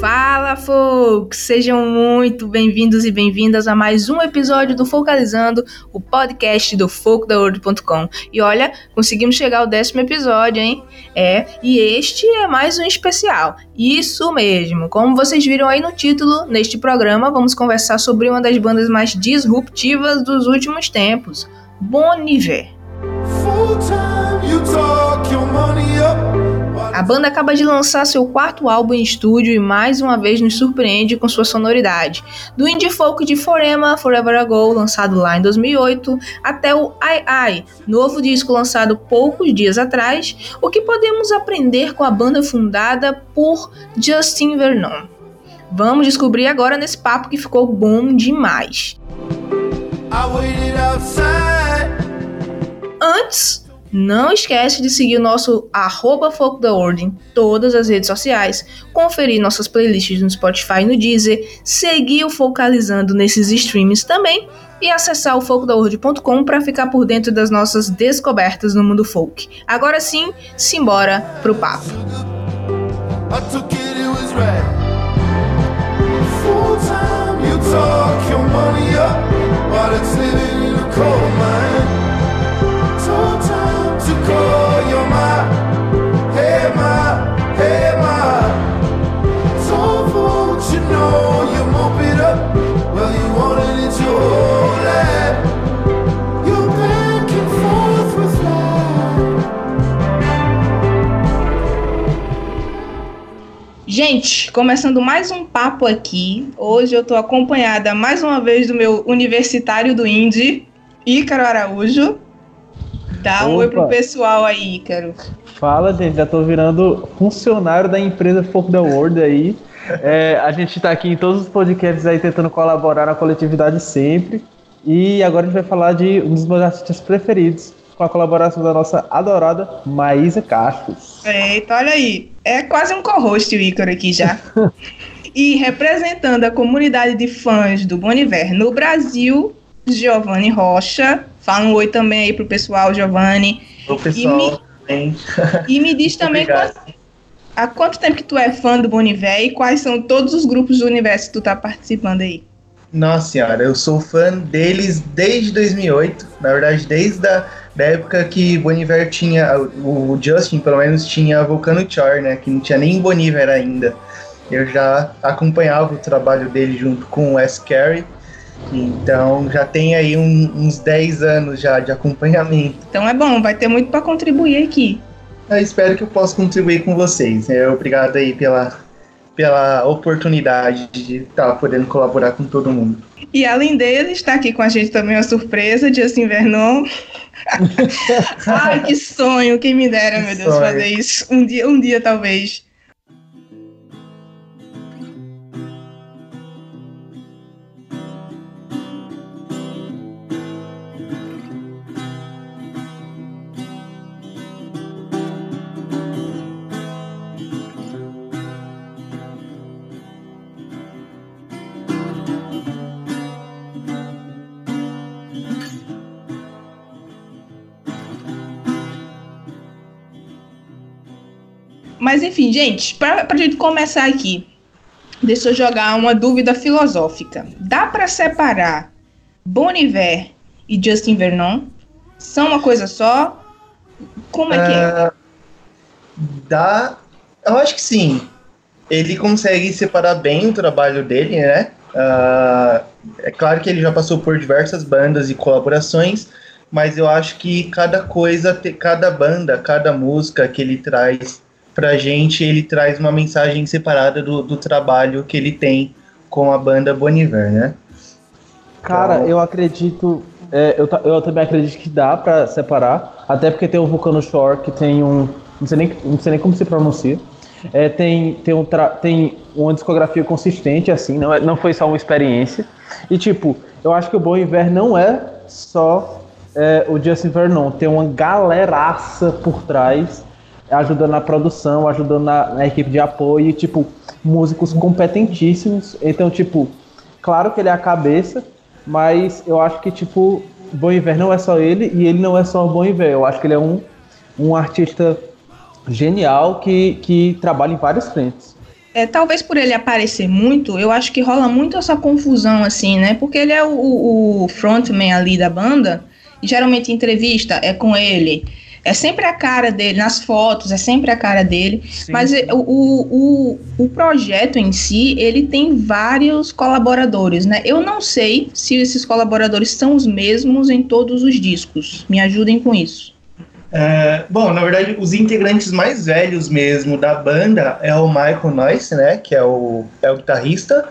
Fala, folks! Sejam muito bem-vindos e bem-vindas a mais um episódio do Focalizando, o podcast do FocoDaWorld.com. E olha, conseguimos chegar ao décimo episódio, hein? É, e este é mais um especial. Isso mesmo! Como vocês viram aí no título, neste programa vamos conversar sobre uma das bandas mais disruptivas dos últimos tempos, Bon Iver. Full time, you talk your money. A banda acaba de lançar seu quarto álbum em estúdio e mais uma vez nos surpreende com sua sonoridade. Do indie folk de Forema, Forever Ago, lançado lá em 2008, até o Ai Ai, novo disco lançado poucos dias atrás, o que podemos aprender com a banda fundada por Justin Vernon. Vamos descobrir agora nesse papo que ficou bom demais. Antes, não esquece de seguir o nosso arroba Foco da Ordem em todas as redes sociais, conferir nossas playlists no Spotify e no Deezer, seguir o Focalizando nesses streams também e acessar o focodaorde.com para ficar por dentro das nossas descobertas no mundo folk. Agora sim, simbora pro papo. I Gente, começando mais um papo aqui. Hoje eu tô acompanhada mais uma vez do meu universitário do Indie, Ícaro Araújo. Dá um oi pro pessoal aí, Ícaro. Fala, gente, já tô virando funcionário da empresa Folk the World aí. É, a gente tá aqui em todos os podcasts aí tentando colaborar na coletividade sempre. E agora a gente vai falar de um dos meus artistas preferidos, com a colaboração da nossa adorada Maísa Castros. Eita, olha aí. É quase um co-host o Ícaro aqui já. e representando a comunidade de fãs do Boniver no Brasil, Giovanni Rocha. Fala um oi também aí pro pessoal, Giovanni. O pessoal também. E me diz também quanto- há quanto tempo que tu é fã do Boniver e quais são todos os grupos do universo que tu tá participando aí. Nossa senhora, eu sou fã deles desde 2008. Na verdade, desde a da época que Boniver tinha, o Justin pelo menos tinha Volcano Char, né? Que não tinha nem Boniver ainda. Eu já acompanhava o trabalho dele junto com o Wes Carey. Então já tem aí um- uns 10 anos já de acompanhamento. Então é bom, vai ter muito pra contribuir aqui. Eu espero que eu possa contribuir com vocês. É, obrigado aí pela, pela oportunidade de estar podendo colaborar com todo mundo. E além dele, está aqui com a gente também uma surpresa, Justin Vernon. Ai, que sonho, quem me dera, Que meu Deus, sonho. fazer isso. Um dia, um dia talvez. Mas enfim, gente, pra, pra gente começar aqui, deixa eu jogar uma dúvida filosófica. Dá pra separar Bon Iver e Justin Vernon? São uma coisa só? Como é que é? Ah, Dá. Eu acho que sim. Ele consegue separar bem o trabalho dele, né? Ah, é claro que ele já passou por diversas bandas e colaborações, mas eu acho que cada coisa, cada banda, cada música que ele traz pra gente, ele traz uma mensagem separada do, do trabalho que ele tem com a banda Boniver, né? Cara, Então- eu acredito. é, eu, eu também acredito que dá pra separar. Até porque tem o Vulcano Shore, que tem um. Não sei nem, não sei nem como se pronuncia. É, tem, tem, um tra- tem uma discografia consistente, assim, não, é- não foi só uma experiência. E, tipo, eu acho que o Bom Inverno não é só é, o Justin Vernon, tem uma galeraça por trás, ajudando na produção, ajudando na, na equipe de apoio, e, tipo, músicos competentíssimos. Então, tipo, claro que ele é a cabeça, mas eu acho que, tipo, Bon Iver não é só ele e ele não é só o Bon Iver. Eu acho que ele é um, um artista genial que, que trabalha em várias frentes. É, talvez por ele aparecer muito, eu acho que rola muito essa confusão, assim, né? Porque ele é o, o frontman ali da banda, e geralmente entrevista é com ele. É sempre a cara dele, nas fotos, é sempre a cara dele. Sim. Mas o, o, o projeto em si, ele tem vários colaboradores, né? Eu não sei se esses colaboradores são os mesmos em todos os discos. Me ajudem com isso. É, bom, na verdade, os integrantes mais velhos mesmo da banda é o Michael Noyce, né? Que é o, é o guitarrista.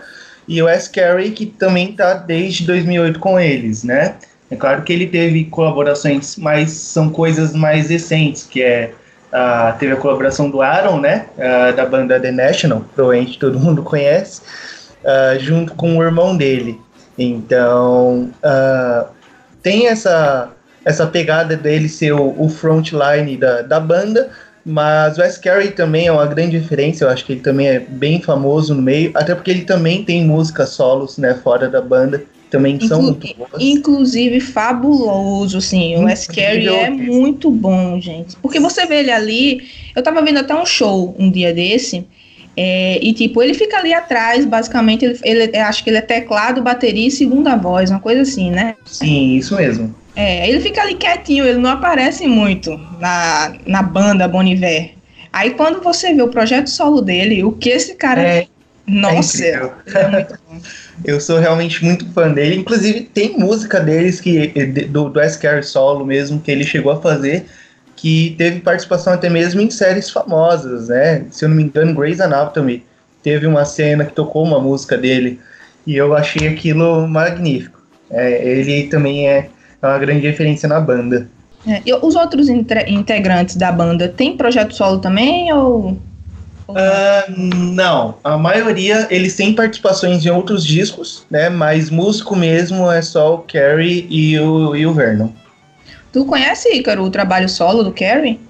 E o S. Carey, que também tá desde 2008 com eles, né? É claro que ele teve colaborações, mas são coisas mais recentes, que é uh, teve a colaboração do Aaron, né, uh, da banda The National, provavelmente todo mundo conhece, uh, junto com o irmão dele. Então tem essa essa pegada dele ser o, o frontline da, da banda, mas o S. Carey também é uma grande referência, eu acho que ele também é bem famoso no meio, até porque ele também tem músicas solos, né, fora da banda também Inclu são muito boas. Inclusive, fabuloso, assim. O S. Carey é muito bom, gente. Porque você vê ele ali. Eu tava vendo até um show um dia desse. É, e tipo, ele fica ali atrás, basicamente, ele, ele acho que ele é teclado, bateria e segunda voz, uma coisa assim, né? Sim, isso mesmo. É, ele fica ali quietinho, ele não aparece muito na, na banda Boniver. Aí quando você vê o projeto solo dele, o que esse cara. É, nossa, é, é muito bom. Eu sou realmente muito fã dele. Inclusive, tem música deles que do, do solo mesmo, que ele chegou a fazer, que teve participação até mesmo em séries famosas, né? Se eu não me engano, Grey's Anatomy teve uma cena que tocou uma música dele e eu achei aquilo magnífico. É, ele também é uma grande referência na banda. É, e os outros integrantes da banda têm projeto solo também ou Uh, não, a maioria eles têm participações em outros discos, né? Mas músico mesmo é só o Carrie e o, e o Vernon. Tu conhece, Ícaro, o trabalho solo do Carrie?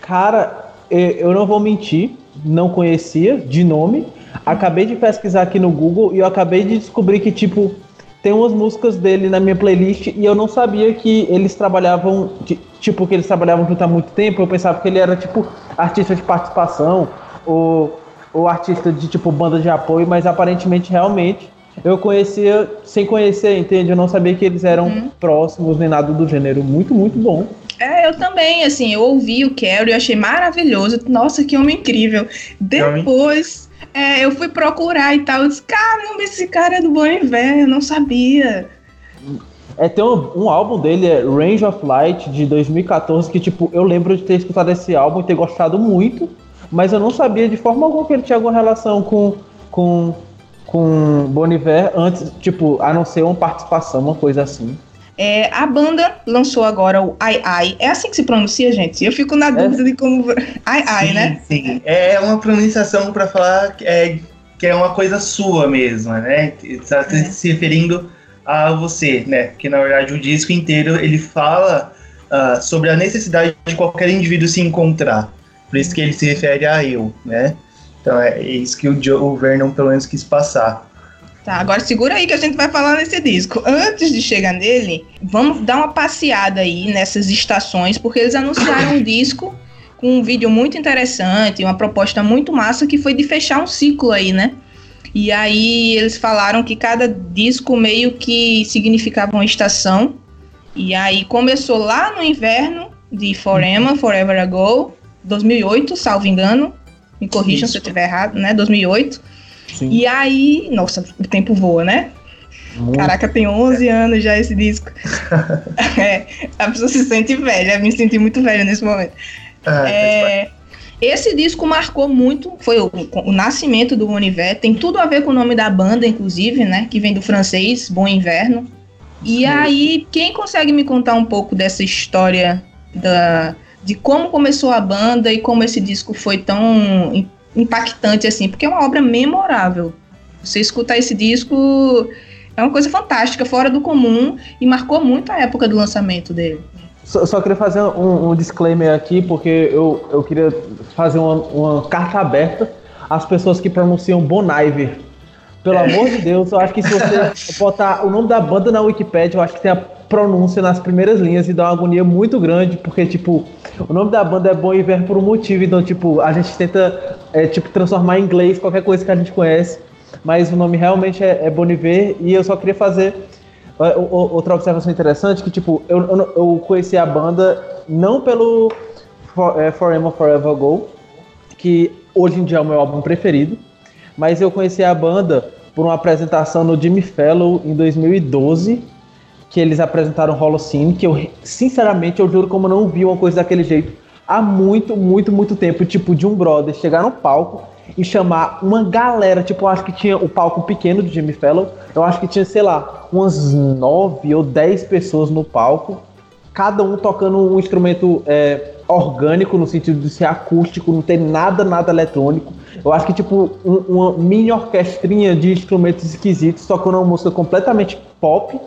Cara, eu não vou mentir, não conhecia de nome. Acabei de pesquisar aqui no Google e eu acabei de descobrir que, tipo, tem umas músicas dele na minha playlist e eu não sabia que eles trabalhavam, tipo, que eles trabalhavam junto há muito tempo. Eu pensava que ele era, tipo, artista de participação ou, ou artista de tipo banda de apoio, mas aparentemente realmente eu conhecia sem conhecer, entende? Eu não sabia que eles eram uhum. próximos nem nada do gênero. Muito, muito bom. É, eu também, assim, eu ouvi o Carrie, eu achei maravilhoso. Nossa, que homem incrível. Depois, é, eu fui procurar e tal. Eu disse, caramba, esse cara é do Bon Iver, eu não sabia. É, tem um, um, álbum dele, é Range of Light, de 2014, que, tipo, eu lembro de ter escutado esse álbum e ter gostado muito mas eu não sabia de forma alguma que ele tinha alguma relação com, com, com Boniver antes, tipo, a não ser uma participação, uma coisa assim. É, a banda lançou agora o Ai Ai. É assim que se pronuncia, gente? Eu fico na é. dúvida é. de como. Ai Ai, sim, né? Sim, é uma pronunciação para falar que é, que é uma coisa sua mesma, né? Está é. se referindo a você, né? Porque na verdade o disco inteiro ele fala uh, sobre a necessidade de qualquer indivíduo se encontrar. Por isso que ele se refere a eu, né? Então é isso que o, Joe, o Vernon pelo menos quis passar. Tá, agora segura aí que a gente vai falar nesse disco. Antes de chegar nele, vamos dar uma passeada aí nessas estações, porque eles anunciaram um disco com um vídeo muito interessante, uma proposta muito massa que foi de fechar um ciclo aí, né? E aí eles falaram que cada disco meio que significava uma estação. E aí começou lá no inverno de Forever, Forever Ago, 2008, salvo engano. Me corrijam Isso. se eu estiver errado, né? 2008. Sim. E aí, nossa, o tempo voa, né? Muito. Caraca, tem 11 anos já esse disco. é, a pessoa se sente velha, me senti muito velha nesse momento. Ah, é, esse disco marcou muito, foi o, o, nascimento do Bon Iver, tem tudo a ver com o nome da banda, inclusive, né? Que vem do francês, Bom Inverno. E Sim. aí, quem consegue me contar um pouco dessa história da, de como começou a banda e como esse disco foi tão impactante assim, porque é uma obra memorável. Você escutar esse disco é uma coisa fantástica, fora do comum e marcou muito a época do lançamento dele. Só, só queria fazer um, um, disclaimer aqui, porque eu, eu queria fazer uma, uma carta aberta às pessoas que pronunciam Bon Iver. Pelo amor de Deus, eu acho que se você botar o nome da banda na Wikipedia, eu acho que tem a pronúncia nas primeiras linhas e dá uma agonia muito grande, porque, tipo, o nome da banda é Bom Iver por um motivo, então, tipo, a gente tenta, é, tipo, transformar em inglês qualquer coisa que a gente conhece, mas o nome realmente é, é Bon Iver, e eu só queria fazer é, outra observação interessante, que, tipo, eu, eu, eu conheci a banda não pelo For, é, Forever Forever Ago, que hoje em dia é o meu álbum preferido, mas eu conheci a banda por uma apresentação no Jimmy Fellow em 2012, que eles apresentaram Holocene, que eu, sinceramente, eu juro como eu não vi uma coisa daquele jeito há muito, muito, muito tempo, tipo, de um brother chegar no palco e chamar uma galera, tipo, eu acho que tinha o palco pequeno do Jimmy Fellow, eu acho que tinha, sei lá, umas nove ou dez pessoas no palco, cada um tocando um instrumento é, orgânico, no sentido de ser acústico, não ter nada, nada eletrônico. Eu acho que, tipo, um, uma mini orquestrinha de instrumentos esquisitos, tocando uma música completamente pop,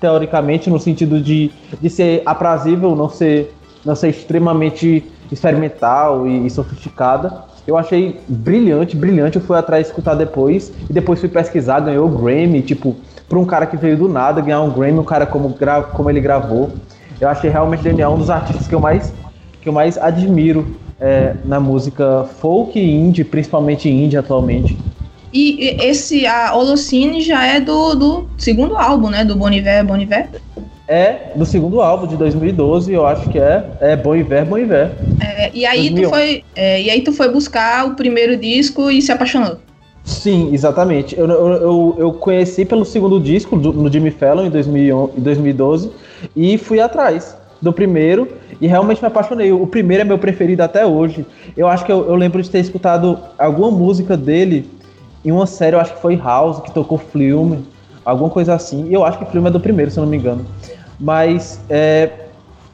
teoricamente, no sentido de, de ser aprazível, não ser, não ser extremamente experimental e, e sofisticada. Eu achei brilhante, brilhante. Eu fui atrás escutar depois. E depois fui pesquisar, ganhou o Grammy, tipo, para um cara que veio do nada ganhar um Grammy, um cara como, como ele gravou. Eu achei realmente Daniel um dos artistas que eu mais que eu mais admiro é, na música folk e indie, principalmente indie atualmente. E esse, a Holocene já é do, do segundo álbum, né? Do Boniver, Boniver? É, do segundo álbum de 2012, eu acho que é. É Boniver, Boniver. É, e, aí tu foi, é, e aí tu foi buscar o primeiro disco e se apaixonou. Sim, exatamente. Eu, eu, eu, conheci pelo segundo disco, do, no Jimmy Fallon, em 2012, e fui atrás do primeiro e realmente me apaixonei. O primeiro é meu preferido até hoje. Eu acho que eu, eu lembro de ter escutado alguma música dele em uma série, eu acho que foi House, que tocou Flume, alguma coisa assim. E eu acho que Flume é do primeiro, se eu não me engano. Mas é,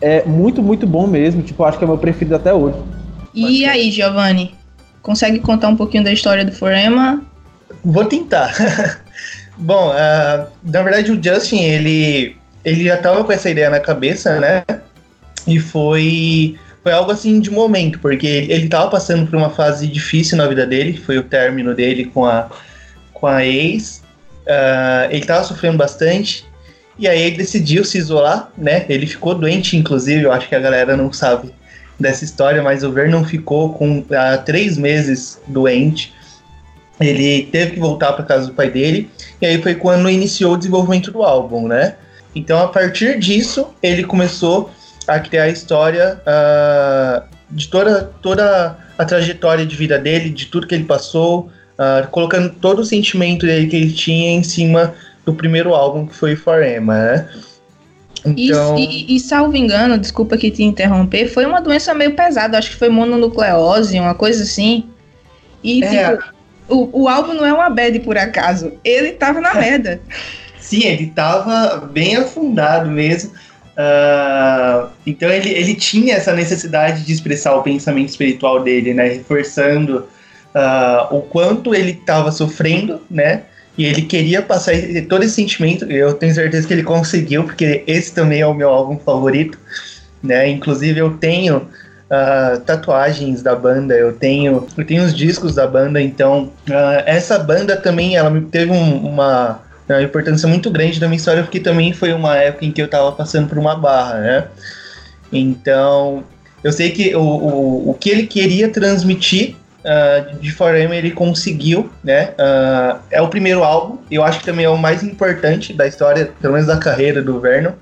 é muito, muito bom mesmo. Tipo, eu acho que é meu preferido até hoje. E aí, Giovanni? Consegue contar um pouquinho da história do Forema? Vou tentar. bom, uh, na verdade o Justin, ele ele já tava com essa ideia na cabeça, né? E foi foi algo assim de momento, porque ele tava passando por uma fase difícil na vida dele, foi o término dele com a com a ex. Uh, ele tava sofrendo bastante e aí ele decidiu se isolar, né? Ele ficou doente, inclusive, eu acho que a galera não sabe dessa história, mas o Vernon ficou com há três meses doente. Ele teve que voltar para casa do pai dele e aí foi quando iniciou o desenvolvimento do álbum, né? Então, a partir disso, ele começou a criar a história uh, de toda, toda a trajetória de vida dele, de tudo que ele passou, uh, colocando todo o sentimento dele que ele tinha em cima do primeiro álbum, que foi Forema, né? Então... E, e, e, salvo engano, desculpa que te interromper, foi uma doença meio pesada, acho que foi mononucleose, uma coisa assim. E é. tipo, o, o álbum não é uma bad por acaso, ele tava na merda. Sim, ele estava bem afundado mesmo. Uh, então ele, ele tinha essa necessidade de expressar o pensamento espiritual dele, né? Reforçando uh, o quanto ele estava sofrendo, né? E ele queria passar todo esse sentimento. Eu tenho certeza que ele conseguiu, porque esse também é o meu álbum favorito, né? Inclusive eu tenho uh, tatuagens da banda, eu tenho, eu tenho os discos da banda. Então essa banda também ela teve um, uma é uma importância muito grande da minha história, porque também foi uma época em que eu estava passando por uma barra, né? Então, eu sei que o, o, o que ele queria transmitir uh, de Forever ele conseguiu, né? Uh, é o primeiro álbum, eu acho que também é o mais importante da história, pelo menos da carreira do Vernon.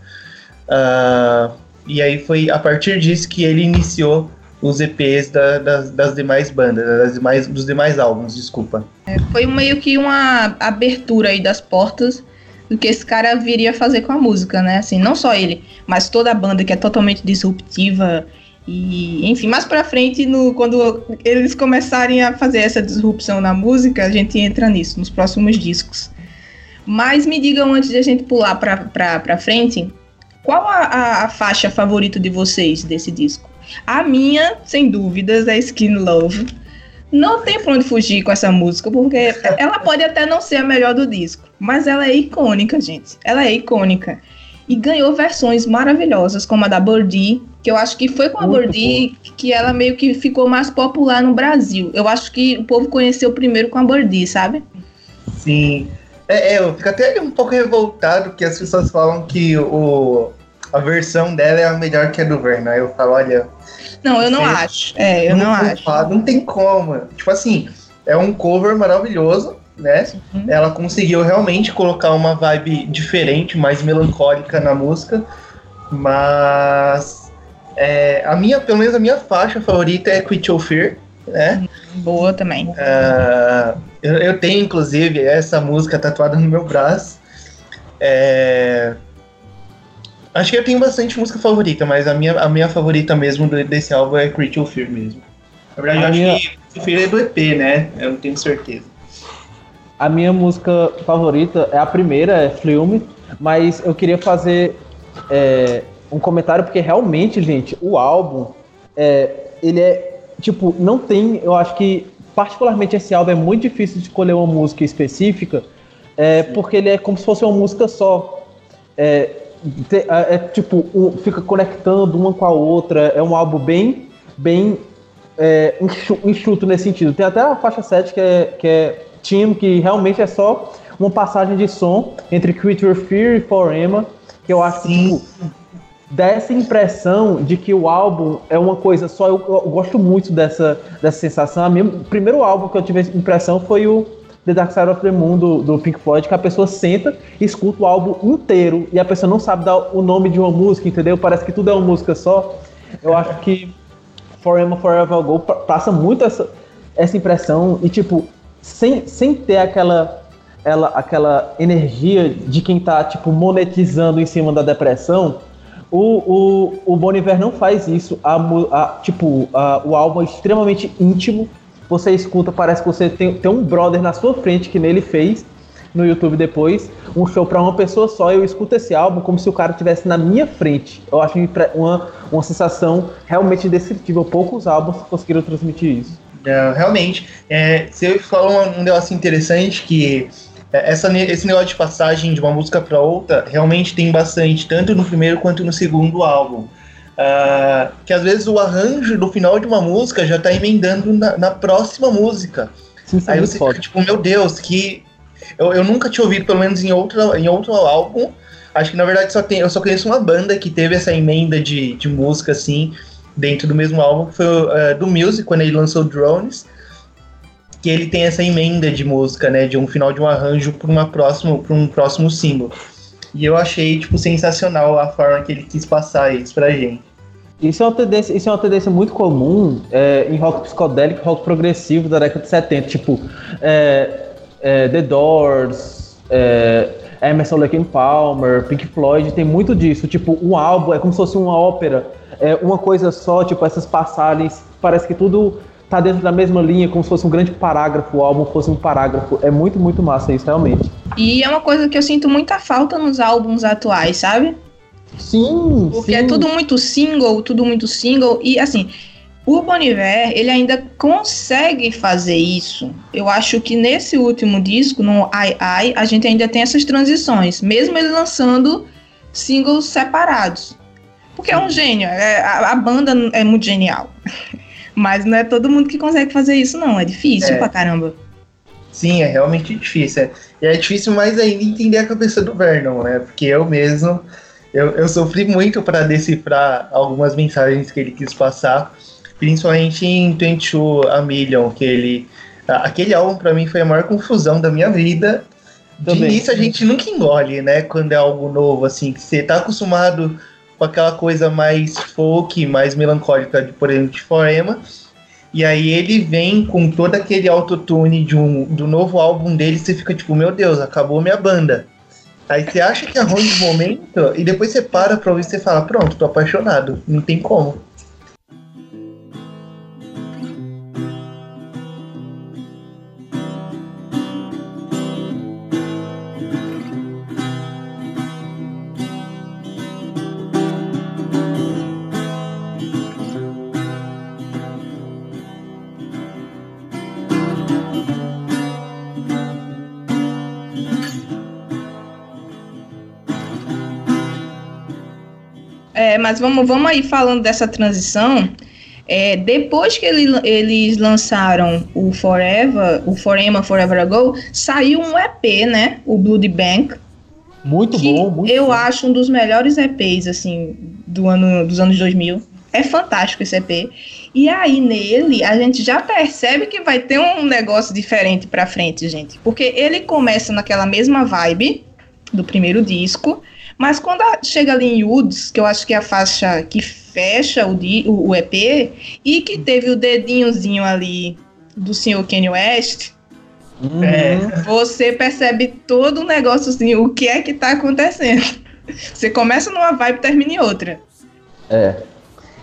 Uh, e aí foi a partir disso que ele iniciou os EPs da, das, das, demais bandas, das demais, dos demais álbuns, desculpa. É, foi meio que uma abertura aí das portas do que esse cara viria fazer com a música, né? Assim, não só ele, mas toda a banda que é totalmente disruptiva e, enfim, mais pra frente, no, quando eles começarem a fazer essa disrupção na música, a gente entra nisso, nos próximos discos. Mas me digam antes de a gente pular pra frente, qual a, a, a faixa favorita de vocês desse disco? A minha, sem dúvidas, é Skin Love. Não tem pra onde fugir com essa música, porque ela pode até não ser a melhor do disco, mas ela é icônica, gente. Ela é icônica. E ganhou versões maravilhosas, como a da Birdie, que eu acho que foi com a Birdie que ela meio que ficou mais popular no Brasil. Eu acho que o povo conheceu primeiro com a Birdie, sabe? Sim. É, é, eu fico até um pouco revoltado que as pessoas falam que o, a versão dela é a melhor que a do Vernon. Aí eu falo, olha. Não, eu não acho. É, eu não, acho. falo, Não tem como. Tipo assim, é um cover maravilhoso, né? Uhum. Ela conseguiu realmente colocar uma vibe diferente, mais melancólica na música, mas é, a minha, pelo menos a minha faixa favorita é Quit Your Fear, né? Boa também. Ah, eu, eu tenho, inclusive, essa música tatuada no meu braço. É, Acho que eu tenho bastante música favorita, mas a minha, a minha favorita mesmo desse álbum é Creature Fear mesmo. Na verdade, A eu acho minha- que Creature of Fear é do EP, né? Eu não tenho certeza. A minha música favorita é a primeira, é Flume, mas eu queria fazer é, um comentário porque realmente, gente, o álbum, é, ele é, tipo, não tem, eu acho que particularmente esse álbum é muito difícil de escolher uma música específica, é, porque ele é como se fosse uma música só. É, é, é, tipo, um- fica conectando uma com a outra, é um álbum bem, bem é, enxu- enxuto nesse sentido. Tem até a faixa 7 que é, que é Team, que realmente é só uma passagem de som entre Creature Fear e Forema, que eu acho que Sim. tipo, dá essa impressão de que o álbum é uma coisa só. Eu, eu gosto muito dessa, dessa sensação. O primeiro álbum que eu tive essa impressão foi o The Dark Side of the Moon do, do Pink Floyd, que a pessoa senta e escuta o álbum inteiro e a pessoa não sabe dar o nome de uma música, entendeu? Parece que tudo é uma música só. Eu acho que Forever Forever Go pa- passa muito essa, essa impressão e tipo sem, sem ter aquela ela, aquela energia de quem tá tipo monetizando em cima da depressão o, o, o não faz isso a, a- tipo a- o álbum é extremamente íntimo você escuta parece que você tem, tem um brother na sua frente que nele fez no YouTube depois, um show pra uma pessoa só, eu escuto esse álbum como se o cara estivesse na minha frente. Eu acho uma, uma sensação realmente indescritível. Poucos álbuns conseguiram transmitir isso. É, realmente, é, você falou um, negócio interessante que é, essa, esse negócio de passagem de uma música para outra realmente tem bastante, tanto no primeiro quanto no segundo álbum. Ah, que às vezes o arranjo do final de uma música já tá emendando na, na próxima música. Sim, Aí você fica tipo, meu Deus, que. Eu, eu nunca tinha ouvido, pelo menos em outro, em outro álbum. Acho que na verdade só tem, eu só conheço uma banda que teve essa emenda de, de música assim, dentro do mesmo álbum, que foi uh, do Music, quando ele lançou Drones. Que ele tem essa emenda de música, né? De um final de um arranjo para uma próxima, pra um próximo símbolo. E eu achei, tipo, sensacional a forma que ele quis passar isso pra gente. Isso é uma tendência, isso é uma tendência muito comum é, em rock psicodélico, rock progressivo da década de 70, tipo é, é, The Doors, é, Emerson Lake and Palmer, Pink Floyd, tem muito disso. Tipo, um álbum é como se fosse uma ópera, é uma coisa só, tipo essas passagens, parece que tudo tá dentro da mesma linha, como se fosse um grande parágrafo, o álbum fosse um parágrafo. É muito, muito massa isso, realmente. E é uma coisa que eu sinto muita falta nos álbuns atuais, sabe? Sim, Porque sim. é tudo muito single, tudo muito single. E assim, o Bon Iver, ele ainda consegue fazer isso. Eu acho que nesse último disco, no Ai Ai, a gente ainda tem essas transições. Mesmo ele lançando singles separados. Porque é um gênio. é- a, a banda é muito genial. Mas não é todo mundo que consegue fazer isso, não. É difícil É. pra caramba. Sim, é realmente difícil. é. E é difícil mais ainda entender a cabeça do Vernon, né? Porque eu mesmo, eu, eu sofri muito para decifrar algumas mensagens que ele quis passar, principalmente em 22 A Million, que ele... Aquele álbum para mim foi a maior confusão da minha vida. De Também. início a gente nunca engole, né? Quando é algo novo, assim, que você tá acostumado com aquela coisa mais folk, mais melancólica, de, por exemplo, de Foema. E aí ele vem com todo aquele autotune de um, do novo álbum dele, você fica tipo, meu Deus, acabou minha banda. Aí você acha que é ruim de momento, e depois você para pra ouvir e você fala, pronto, tô apaixonado, não tem como. É, mas vamos, vamos aí falando dessa transição. É, depois que ele, eles lançaram o Forever, o Forever Forever Ago, saiu um EP, né? O Blood Bank. Muito bom, muito eu bom. acho um dos melhores EPs, assim, do ano, dos anos 2000. É fantástico esse EP. E aí, nele, a gente já percebe que vai ter um negócio diferente pra frente, gente. Porque ele começa naquela mesma vibe do primeiro disco, mas quando a- chega ali em Woods, que eu acho que é a faixa que fecha o, di- o, o EP, e que teve o dedinhozinho ali do senhor Kanye West, Uhum. É. você percebe todo o negócio assim, o que é que tá acontecendo. Você começa numa vibe e termina em outra. É.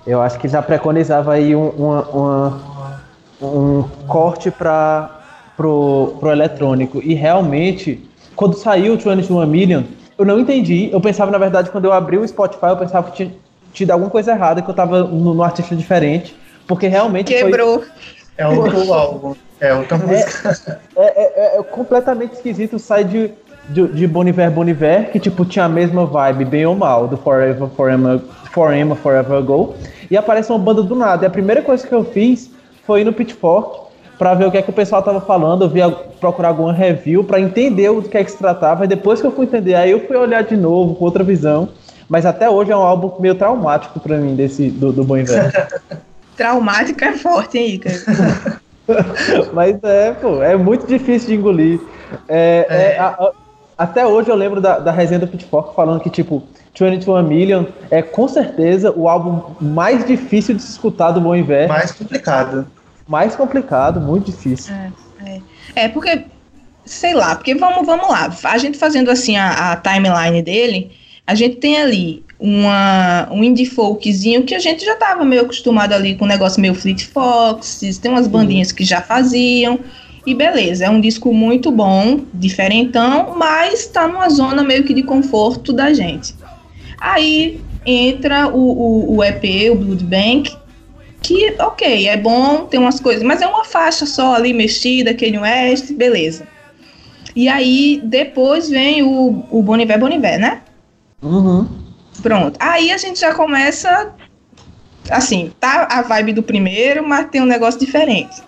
Eu acho que já preconizava aí um, uma- uma- um corte para pro, pro eletrônico. E realmente, quando saiu o 21 Million, eu não entendi. Eu pensava, na verdade, quando eu abri o Spotify, eu pensava que tinha tido alguma coisa errada, que eu tava no, no artista diferente. Porque realmente foi, Quebrou. É outro álbum. É outra música. é, é- é completamente esquisito. Sai de, de, de Boniver Boniver, que tipo tinha a mesma vibe, bem ou mal, do Forever, Forever, Forever, Forever Ago. E aparece uma banda do nada. E a primeira coisa que eu fiz foi ir no Pitchfork pra ver o que é que o pessoal tava falando, eu vi a- procurar alguma review pra entender o que é que se tratava. E depois que eu fui entender, aí eu fui olhar de novo com outra visão. Mas até hoje é um álbum meio traumático pra mim desse do, do Bon Iver. Traumático é forte, hein, Ica? Mas é, pô, é muito difícil de engolir. É, É. é, a- a- até hoje eu lembro da, da resenha do Pitchfork falando que, tipo, 21 Million é com certeza o álbum mais difícil de se escutar do Bon Iver. Mais complicado. Mais complicado, muito difícil. É, porque, sei lá, porque vamos, vamos lá. A gente fazendo assim a, a timeline dele, a gente tem ali uma, um indie folkzinho que a gente já tava meio acostumado ali com um negócio meio Fleet Foxes, tem umas bandinhas que já faziam. E beleza, é um disco muito bom, diferentão, mas tá numa zona meio que de conforto da gente. Aí entra o, o, o EP, o Blood Bank, que, ok, é bom, tem umas coisas, mas é uma faixa só ali mexida, Kanye West, beleza. E aí, depois vem o, o Boniver Boniver, né? Uhum. Pronto. Aí a gente já começa, assim, tá a vibe do primeiro, mas tem um negócio diferente.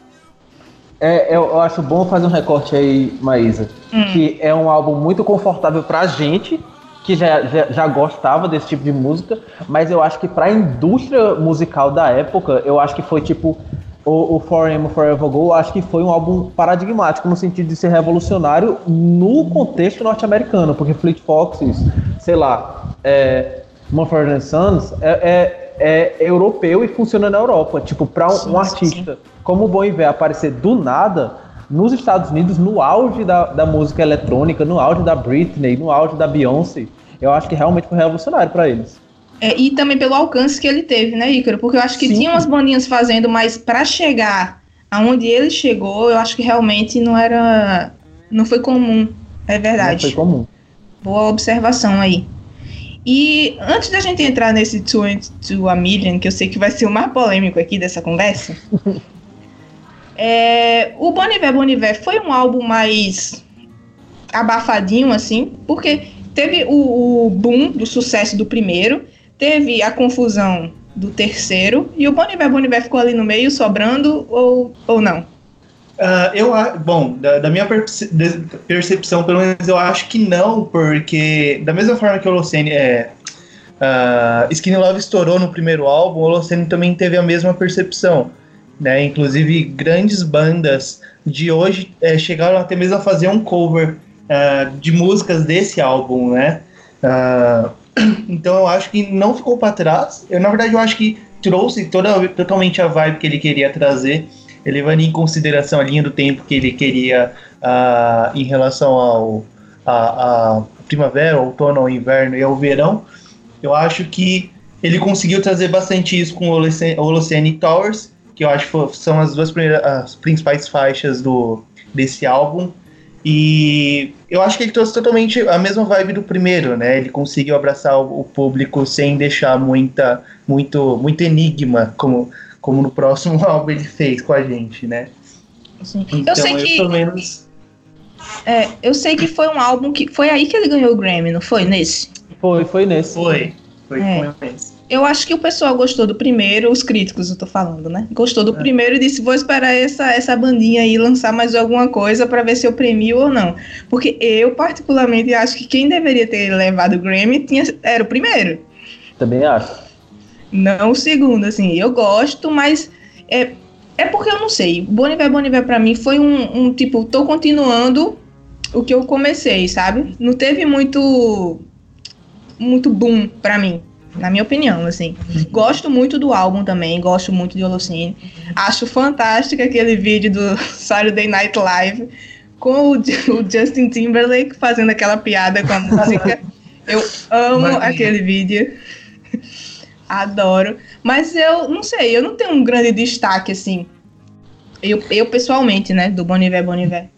É, eu, eu acho bom fazer um recorte aí, Maísa, Hum. que é um álbum muito confortável pra gente, que já, já, já gostava desse tipo de música, mas eu acho que pra indústria musical da época, eu acho que foi tipo o, o Forever Forever Go, eu acho que foi um álbum paradigmático no sentido de ser revolucionário no contexto norte-americano, porque Fleet Foxes, sei lá, é, Mumford Sons é, é, é europeu e funciona na Europa. Tipo, pra um, Sim, um sim, artista como o Bon Iver aparecer do nada nos Estados Unidos, no auge da, da música eletrônica, no auge da Britney, no auge da Beyoncé, eu acho que realmente foi revolucionário pra eles. É, e também pelo alcance que ele teve, né, Ícaro? Porque eu acho que Sim. tinha umas bandinhas fazendo, mas pra chegar aonde ele chegou, eu acho que realmente não era. Não foi comum. É Não verdade. foi comum. Boa observação aí. E antes da gente entrar nesse Two to a Million, que eu sei que vai ser o mais polêmico aqui dessa conversa, é, o Boniver Boniver foi um álbum mais abafadinho, assim, porque teve o, o boom do sucesso do primeiro, teve a confusão do terceiro, e o Boniver Boniver ficou ali no meio, sobrando, ou, ou não? Ah, eu, bom, da, da minha percepção, pelo menos eu acho que não, porque da mesma forma que o Holocene é. ah, Skinny Love estourou no primeiro álbum, o Holocene também teve a mesma percepção. Né? Inclusive, grandes bandas de hoje eh, chegaram até mesmo a fazer um cover ah, de músicas desse álbum, né? Ah, então eu acho que não ficou para trás. Eu, na verdade, eu acho que trouxe toda, totalmente a vibe que ele queria trazer levando em consideração a linha do tempo que ele queria ah, em relação ao a, a primavera, outono, ao inverno e ao verão, eu acho que ele conseguiu trazer bastante isso com o Holocene Towers, que eu acho que são as duas primeiras, as principais faixas do, desse álbum. E eu acho que ele trouxe totalmente a mesma vibe do primeiro, né? Ele conseguiu abraçar o, o público sem deixar muita, muito, muito enigma, como, como no próximo álbum ele fez com a gente, né? Assim, Então, eu sei que pelo menos. é, eu sei que foi um álbum que foi aí que ele ganhou o Grammy, não foi nesse? Foi, foi nesse. Foi. Foi É. com esse. Eu acho que o pessoal gostou do primeiro, os críticos eu tô falando, né? Gostou do é. primeiro e disse: vou esperar essa, essa bandinha aí lançar mais alguma coisa para ver se eu premio ou não. Porque eu, particularmente, acho que quem deveria ter levado o Grammy tinha, era o primeiro. Também acho. Não o segundo, assim. Eu gosto, mas é, é porque eu não sei. Boniver Boniver pra mim foi um, um tipo, tô continuando o que eu comecei, sabe? Não teve muito muito boom pra mim, na minha opinião, assim. Gosto muito do álbum também, gosto muito de Holocene. Acho fantástico aquele vídeo do Saturday Night Live com o, o Justin Timberlake fazendo aquela piada com a música. Eu amo aquele vídeo. Adoro. Mas eu não sei, eu não tenho um grande destaque, assim. Eu, eu pessoalmente, né? Do Boniver Boniver.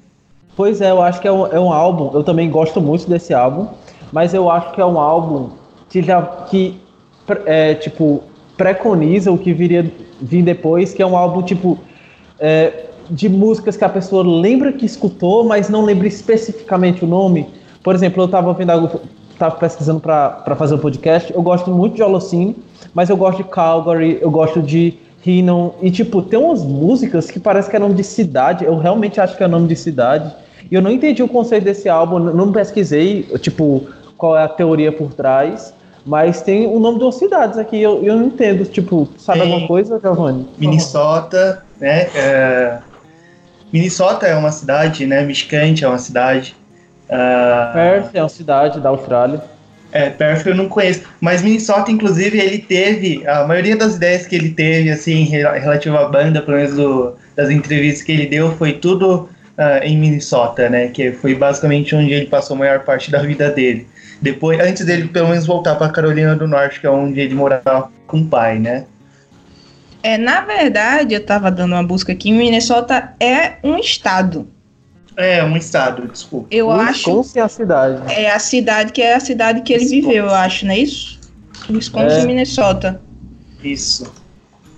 Pois é, eu acho que é um, é um álbum. Eu também gosto muito desse álbum. Mas eu acho que é um álbum que já. que é, tipo, preconiza o que viria vir depois, que é um álbum, tipo. É, de músicas que a pessoa lembra que escutou, mas não lembra especificamente o nome. Por exemplo, eu estava vendo algo, tava pesquisando para fazer o um podcast. Eu gosto muito de Holocene, mas eu gosto de Calgary, eu gosto de Rhinon. E, tipo, tem umas músicas que parece que é nome de cidade. Eu realmente acho que é nome de cidade. E eu não entendi o conceito desse álbum, não pesquisei, tipo, qual é a teoria por trás. Mas tem o nome de umas cidades aqui, eu, eu não entendo. Tipo, sabe tem alguma coisa, Giovanni? Minnesota, né? É... Minnesota é uma cidade, né? Michigan é uma cidade. Uh... Perth é uma cidade da Austrália. É, Perth eu não conheço. Mas Minnesota, inclusive, ele teve. A maioria das ideias que ele teve, assim, relativo à banda, pelo menos do, das entrevistas que ele deu, foi tudo uh, em Minnesota, né? Que foi basicamente onde ele passou a maior parte da vida dele. Depois, antes dele pelo menos voltar para Carolina do Norte, que é onde ele morava com o pai, né? É, na verdade, eu estava dando uma busca aqui, Minnesota é um estado. É, um estado, desculpa. Eu Wisconsin acho. é a cidade. É a cidade que é a cidade que ele Wisconsin. viveu, eu acho, não é isso? Wisconsin, é. Minnesota. Isso.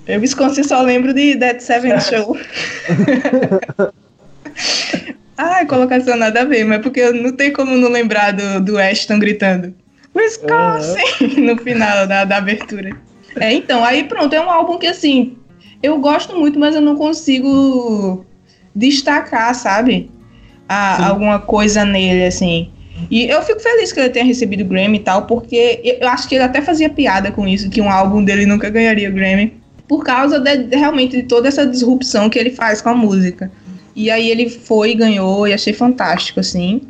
Eu Wisconsin só lembro de Dead Seven Show. Ai, colocação nada a ver, mas porque não tem como não lembrar do, do Ashton gritando Wisconsin uhum. no final da, da abertura. É, então, aí pronto, é um álbum que assim, eu gosto muito, mas eu não consigo destacar, sabe? A, alguma coisa nele, assim. E eu fico feliz que ele tenha recebido o Grammy e tal, porque eu acho que ele até fazia piada com isso, que um álbum dele nunca ganharia o Grammy, por causa de, realmente de toda essa disrupção que ele faz com a música. E aí ele foi ganhou, e achei fantástico, assim.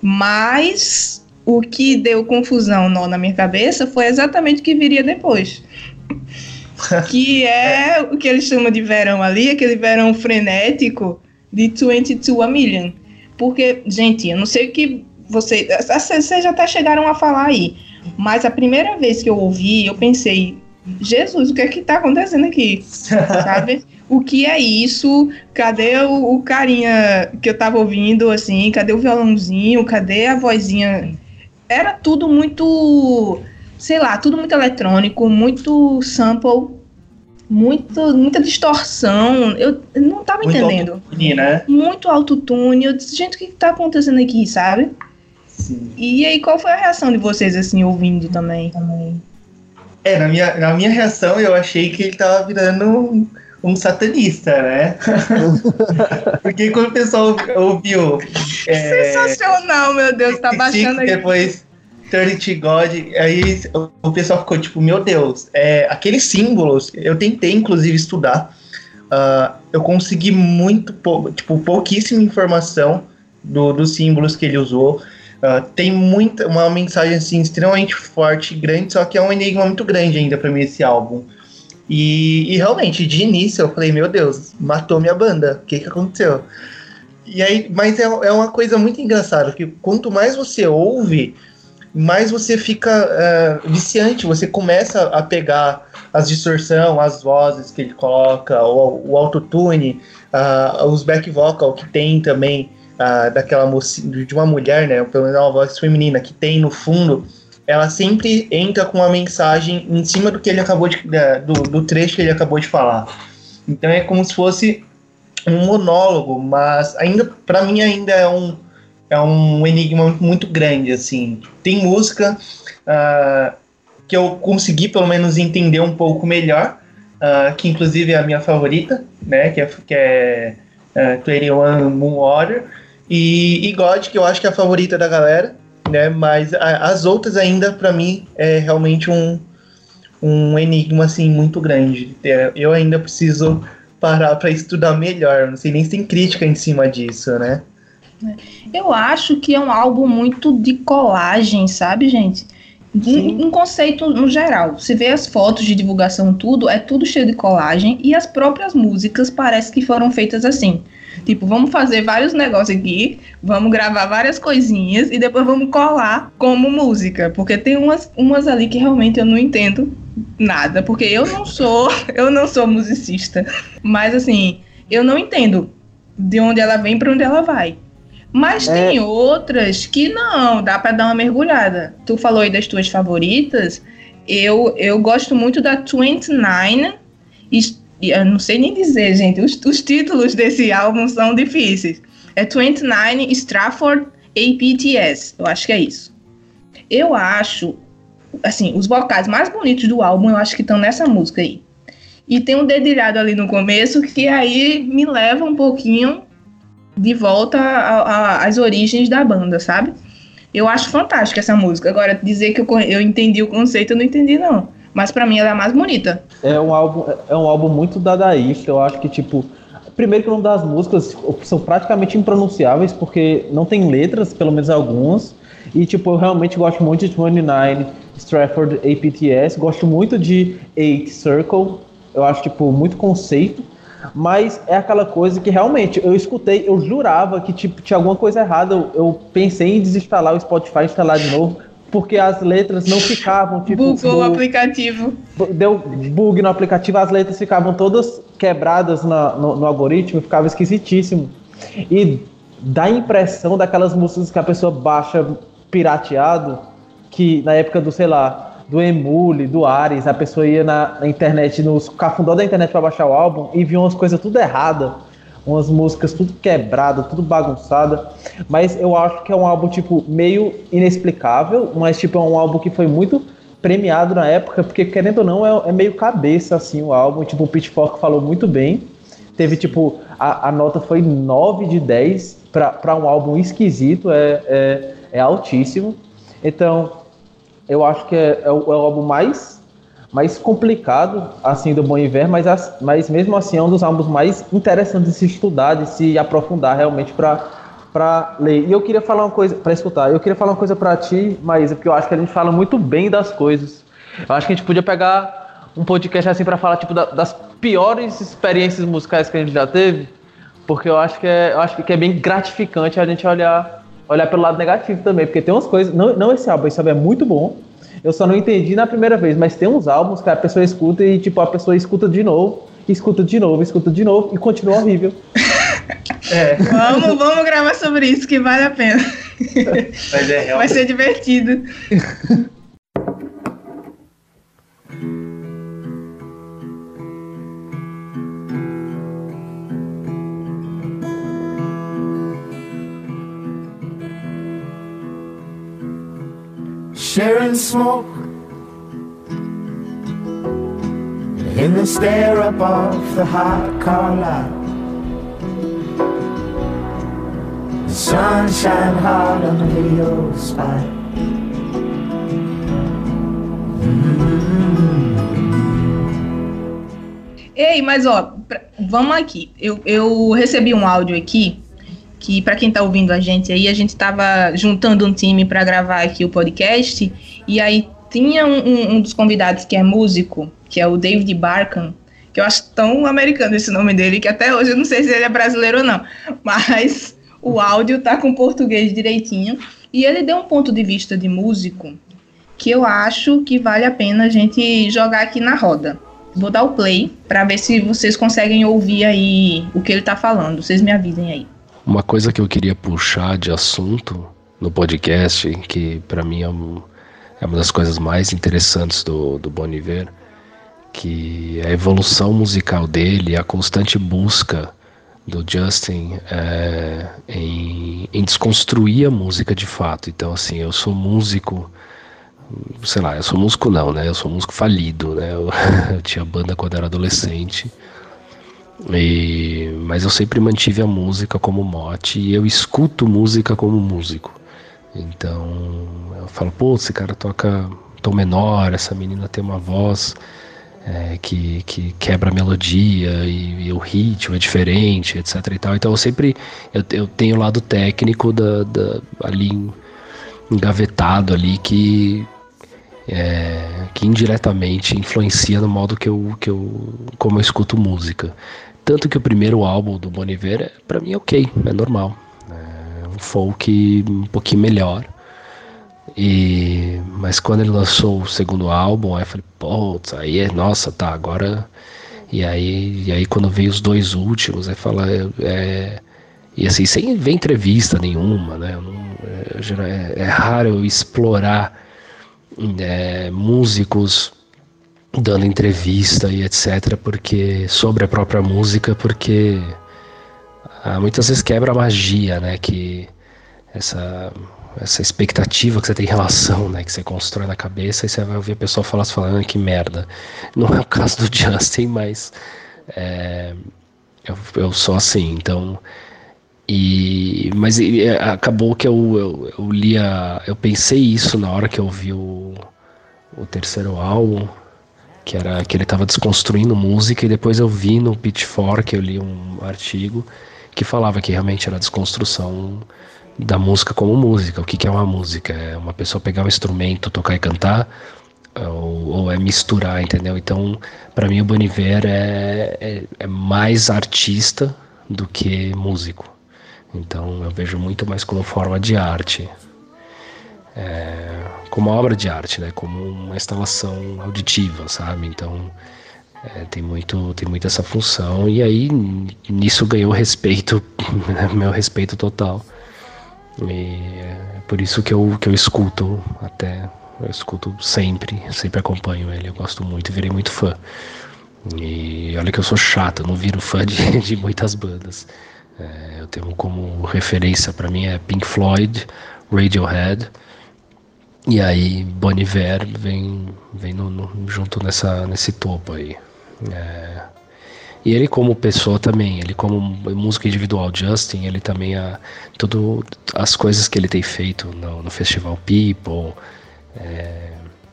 Mas o que deu confusão nó na minha cabeça foi exatamente o que viria depois. que é o que eles chamam de verão ali, aquele verão frenético de 22 a Million. Porque, gente, eu não sei o que você, vocês até chegaram a falar aí, mas a primeira vez que eu ouvi, eu pensei, Jesus, o que é que tá acontecendo aqui? Sabe? O que é isso? Cadê o, o, carinha que eu tava ouvindo, assim? Cadê o violãozinho? Cadê a vozinha? Era tudo muito, sei lá, tudo muito eletrônico, muito sample muito, muita distorção. Eu não tava muito entendendo. Autotune, né? Muito autotune. Eu disse, gente, o que, que tá acontecendo aqui, sabe? Sim. E aí, qual foi a reação de vocês, assim, ouvindo também? também? É, na minha, na minha reação, eu achei que ele tava virando um, satanista, né? Porque quando o pessoal ouviu. É, Sensacional, meu Deus, tá baixando aí. Depois Eternity God, aí o pessoal ficou tipo, meu Deus, é, aqueles símbolos, eu tentei inclusive estudar, uh, eu consegui muito, tipo, pouquíssima informação do, dos símbolos que ele usou. Uh, tem muita, uma mensagem assim extremamente forte, grande, só que é um enigma muito grande ainda para mim esse álbum. E, e, realmente, de início, eu falei, meu Deus, matou minha banda, o que, que aconteceu? E aí, mas é, é uma coisa muito engraçada, que quanto mais você ouve, mais você fica uh, viciante, você começa a pegar as distorção, as vozes que ele coloca, o, o autotune, uh, os back vocal que tem também uh, daquela de uma mulher, né, pelo menos uma voz feminina que tem no fundo, ela sempre entra com uma mensagem em cima do que ele acabou de, do, do trecho que ele acabou de falar. Então é como se fosse um monólogo, mas ainda para mim ainda é um é um enigma muito grande, assim. Tem música uh, que eu consegui pelo menos entender um pouco melhor, uh, que inclusive é a minha favorita, né? Que é, que é uh, 21 Moon Water. E, e God, que eu acho que é a favorita da galera, né? Mas a, as outras ainda, para mim, é realmente um, um enigma, assim, muito grande. É, eu ainda preciso parar para estudar melhor. Não sei nem se tem crítica em cima disso, né? Eu acho que é um álbum muito de colagem, sabe, gente? Um, um, conceito no geral. Se vê as fotos de divulgação, tudo, é tudo cheio de colagem e as próprias músicas parece que foram feitas assim. Tipo, vamos fazer vários negócios aqui, vamos gravar várias coisinhas e depois vamos colar como música. Porque tem umas, umas ali que realmente eu não entendo nada, porque eu não sou, eu não sou musicista. Mas assim, eu não entendo de onde ela vem para onde ela vai. Mas é. tem outras que não, dá para dar uma mergulhada. Tu falou aí das tuas favoritas. Eu, eu gosto muito da 29. E, eu não sei nem dizer, gente. Os, os títulos desse álbum são difíceis. É 29 Stratford APTS. Eu acho que é isso. Eu acho, assim, os vocais mais bonitos do álbum, eu acho que estão nessa música aí. E tem um dedilhado ali no começo que aí me leva um pouquinho de volta às origens da banda, sabe? Eu acho fantástica essa música. Agora, dizer que eu, eu entendi o conceito, eu não entendi, não. Mas para mim ela é a mais bonita. É um álbum, é um álbum muito dadaísta. Eu acho que, tipo, primeiro que o nome das músicas são praticamente impronunciáveis, porque não tem letras, pelo menos algumas. E, tipo, eu realmente gosto muito de 29 Stratford APTS. Gosto muito de Eight Circle. Eu acho, tipo, muito conceito. Mas é aquela coisa que realmente eu escutei, eu jurava que tipo, tinha alguma coisa errada. Eu, eu pensei em desinstalar o Spotify, instalar de novo, porque as letras não ficavam tipo. Bugou o aplicativo. Deu bug no aplicativo, as letras ficavam todas quebradas na, no, no algoritmo, ficava esquisitíssimo. E dá a impressão daquelas músicas que a pessoa baixa pirateado, que na época do, sei lá, do Emule, do Ares, a pessoa ia na, na internet, nos cafundó da internet para baixar o álbum e via umas coisas tudo errada, umas músicas tudo quebrada, tudo bagunçada. Mas eu acho que é um álbum tipo meio inexplicável, mas tipo é um álbum que foi muito premiado na época, porque querendo ou não é, é meio cabeça assim o álbum, tipo o Pitchfork falou muito bem. Teve tipo a, a nota foi 9 de 10 para um álbum esquisito, é, é, é altíssimo. Então, eu acho que é, é, o, é o álbum mais, mais complicado assim do Bom Iver, mas, as, mas mesmo assim é um dos álbuns mais interessantes de se estudar, de se aprofundar realmente para para ler. E eu queria falar uma coisa para escutar. Eu queria falar uma coisa para ti, Maísa, porque eu acho que a gente fala muito bem das coisas. Eu acho que a gente podia pegar um podcast assim para falar tipo da, das piores experiências musicais que a gente já teve, porque eu acho que é, eu acho que é bem gratificante a gente olhar olhar pelo lado negativo também, porque tem umas coisas. Não, não esse álbum, esse álbum é muito bom. Eu só não entendi na primeira vez, mas tem uns álbuns que a pessoa escuta e, tipo, a pessoa escuta de novo, escuta de novo, escuta de novo e continua horrível. É. Vamos, vamos gravar sobre isso, que vale a pena. Mas é. Vai ser divertido. Sharing smoke in the stare up of the hot car lot. The sun shine hard on the video spot. Ei, mas ó, pra, vamos aqui. Eu, eu recebi um áudio aqui que para quem está ouvindo a gente aí, a gente estava juntando um time para gravar aqui o podcast, e aí tinha um, um, dos convidados que é músico, que é o David Barkan, que eu acho tão americano esse nome dele, que até hoje eu não sei se ele é brasileiro ou não, mas o áudio tá com português direitinho, e ele deu um ponto de vista de músico que eu acho que vale a pena a gente jogar aqui na roda. Vou dar o play para ver se vocês conseguem ouvir aí o que ele tá falando. Vocês me avisem aí. Uma coisa que eu queria puxar de assunto no podcast, que para mim é, um, é, uma das coisas mais interessantes do, do Bon Iver, que é a evolução musical dele, a constante busca do Justin é, em, em, desconstruir a música de fato. Então, assim, eu sou músico sei lá, eu sou músico não, né? Eu sou músico falido, né? Eu, eu tinha banda quando era adolescente. E, mas eu sempre mantive a música como mote e eu escuto música como músico. Então eu falo, pô, esse cara toca tom menor, essa menina tem uma voz é, que, que quebra a melodia e, e, o ritmo é diferente, etc e tal. Então eu sempre eu, eu tenho o lado técnico da, da, ali engavetado ali que é, que indiretamente influencia no modo que eu, que eu como eu escuto música. Tanto que o primeiro álbum do Bon Iver, é, para mim, é ok, é normal. É um folk um pouquinho melhor. E, mas quando ele lançou o segundo álbum, aí eu falei, putz, aí é, nossa, tá, agora. E aí, e aí quando veio os dois últimos, aí fala, é, é e assim, sem ver entrevista nenhuma, né? Não, é, é, raro eu explorar é, músicos dando entrevista e etc. porque sobre a própria música, porque ah, muitas vezes quebra a magia, né? Que essa essa expectativa que você tem em relação, né, que você constrói na cabeça e você vai ouvir a pessoa falar falando ah, que merda. Não é o caso do Justin, mas é, eu, eu sou assim, então e mas e, acabou que eu, eu, eu lia, eu pensei isso na hora que eu vi o, o terceiro álbum que era que ele estava desconstruindo música e depois eu vi no Pitchfork, eu li um artigo que falava que realmente era desconstrução da música como música. O que, que é uma música? É uma pessoa pegar um instrumento, tocar e cantar, ou, ou é misturar, entendeu? Então, para mim, o Boniver é, é, é mais artista do que músico. Então, eu vejo muito mais como forma de arte. É, como obra de arte, né? Como uma instalação auditiva, sabe? Então é, tem muito tem muito essa função e aí nisso ganhou respeito, meu respeito total. E é por isso que eu que eu escuto até eu escuto sempre, sempre acompanho ele, eu gosto muito, virei muito fã. E olha que eu sou chato, não viro fã de, de muitas bandas. É, eu tenho como referência para mim é Pink Floyd, Radiohead, e aí Boniver vem, vem no, no, junto nessa, nesse topo aí. É, e ele como pessoa também, ele como músico individual, Justin, ele também a tudo as coisas que ele tem feito no, no Festival People, é,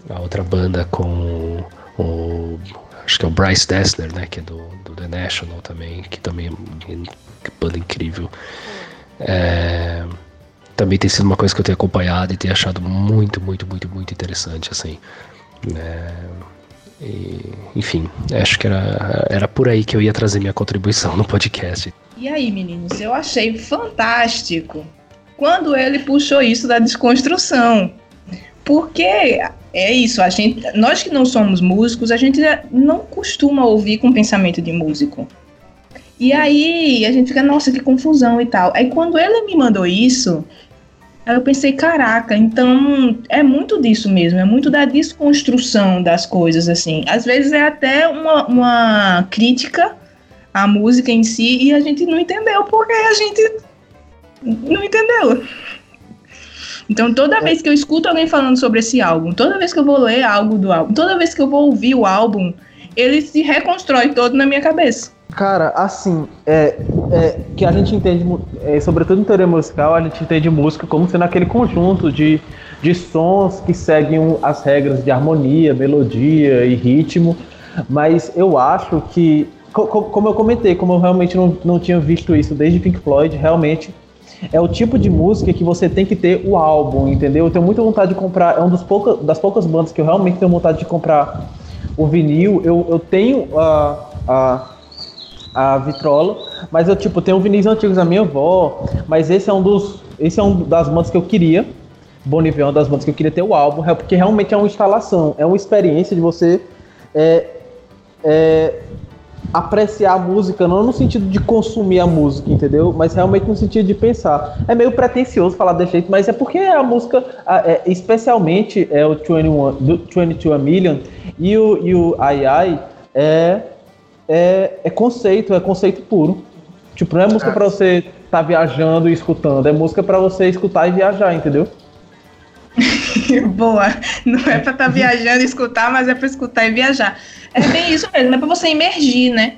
a outra banda com o acho que é o Bryce Dessler, né, que é do, do The National também, que também é banda incrível. É, também tem sido uma coisa que eu tenho acompanhado e tenho achado muito, muito, muito, muito interessante, assim. É, e, enfim, acho que era, era por aí que eu ia trazer minha contribuição no podcast. E aí, meninos, eu achei fantástico quando ele puxou isso da desconstrução. Porque é isso, a gente, nós que não somos músicos, a gente não costuma ouvir com pensamento de músico. E aí a gente fica, nossa, que confusão e tal. Aí quando ele me mandou isso, Aí eu pensei, caraca, então é muito disso mesmo, é muito da desconstrução das coisas, assim. Às vezes é até uma, uma crítica à música em si e a gente não entendeu porque a gente não entendeu. Então, toda é. vez que eu escuto alguém falando sobre esse álbum, toda vez que eu vou ler algo do álbum, toda vez que eu vou ouvir o álbum, ele se reconstrói todo na minha cabeça. Cara, assim, é, é que a gente entende, é, sobretudo em teoria musical, a gente entende música como sendo aquele conjunto de, de sons que seguem as regras de harmonia, melodia e ritmo, mas eu acho que, co como eu comentei, como eu realmente não, não tinha visto isso desde Pink Floyd, realmente é o tipo de música que você tem que ter o álbum, entendeu? Eu tenho muita vontade de comprar, é uma das poucas, das poucas bandas que eu realmente tenho vontade de comprar o vinil. Eu, eu tenho a. Uh, uh, a vitrola, mas eu tipo tenho vinis antigos da minha avó, mas esse é um dos esse é um das bandas que eu queria. Boniver é uma das bandas que eu queria ter o álbum, é porque realmente é uma instalação, é uma experiência de você é, é, apreciar a música, não no sentido de consumir a música, entendeu? Mas realmente no sentido de pensar. É meio pretencioso falar desse jeito, mas é porque a música, é, especialmente é o 21, 22 A Million e o, e o Ai Ai, é é, é conceito, é conceito puro. Tipo, não é música para você estar tá viajando e escutando, é música para você escutar e viajar, entendeu? Boa. Não é pra estar tá viajando e escutar, mas é pra escutar e viajar. É bem isso mesmo, é pra você emergir, né?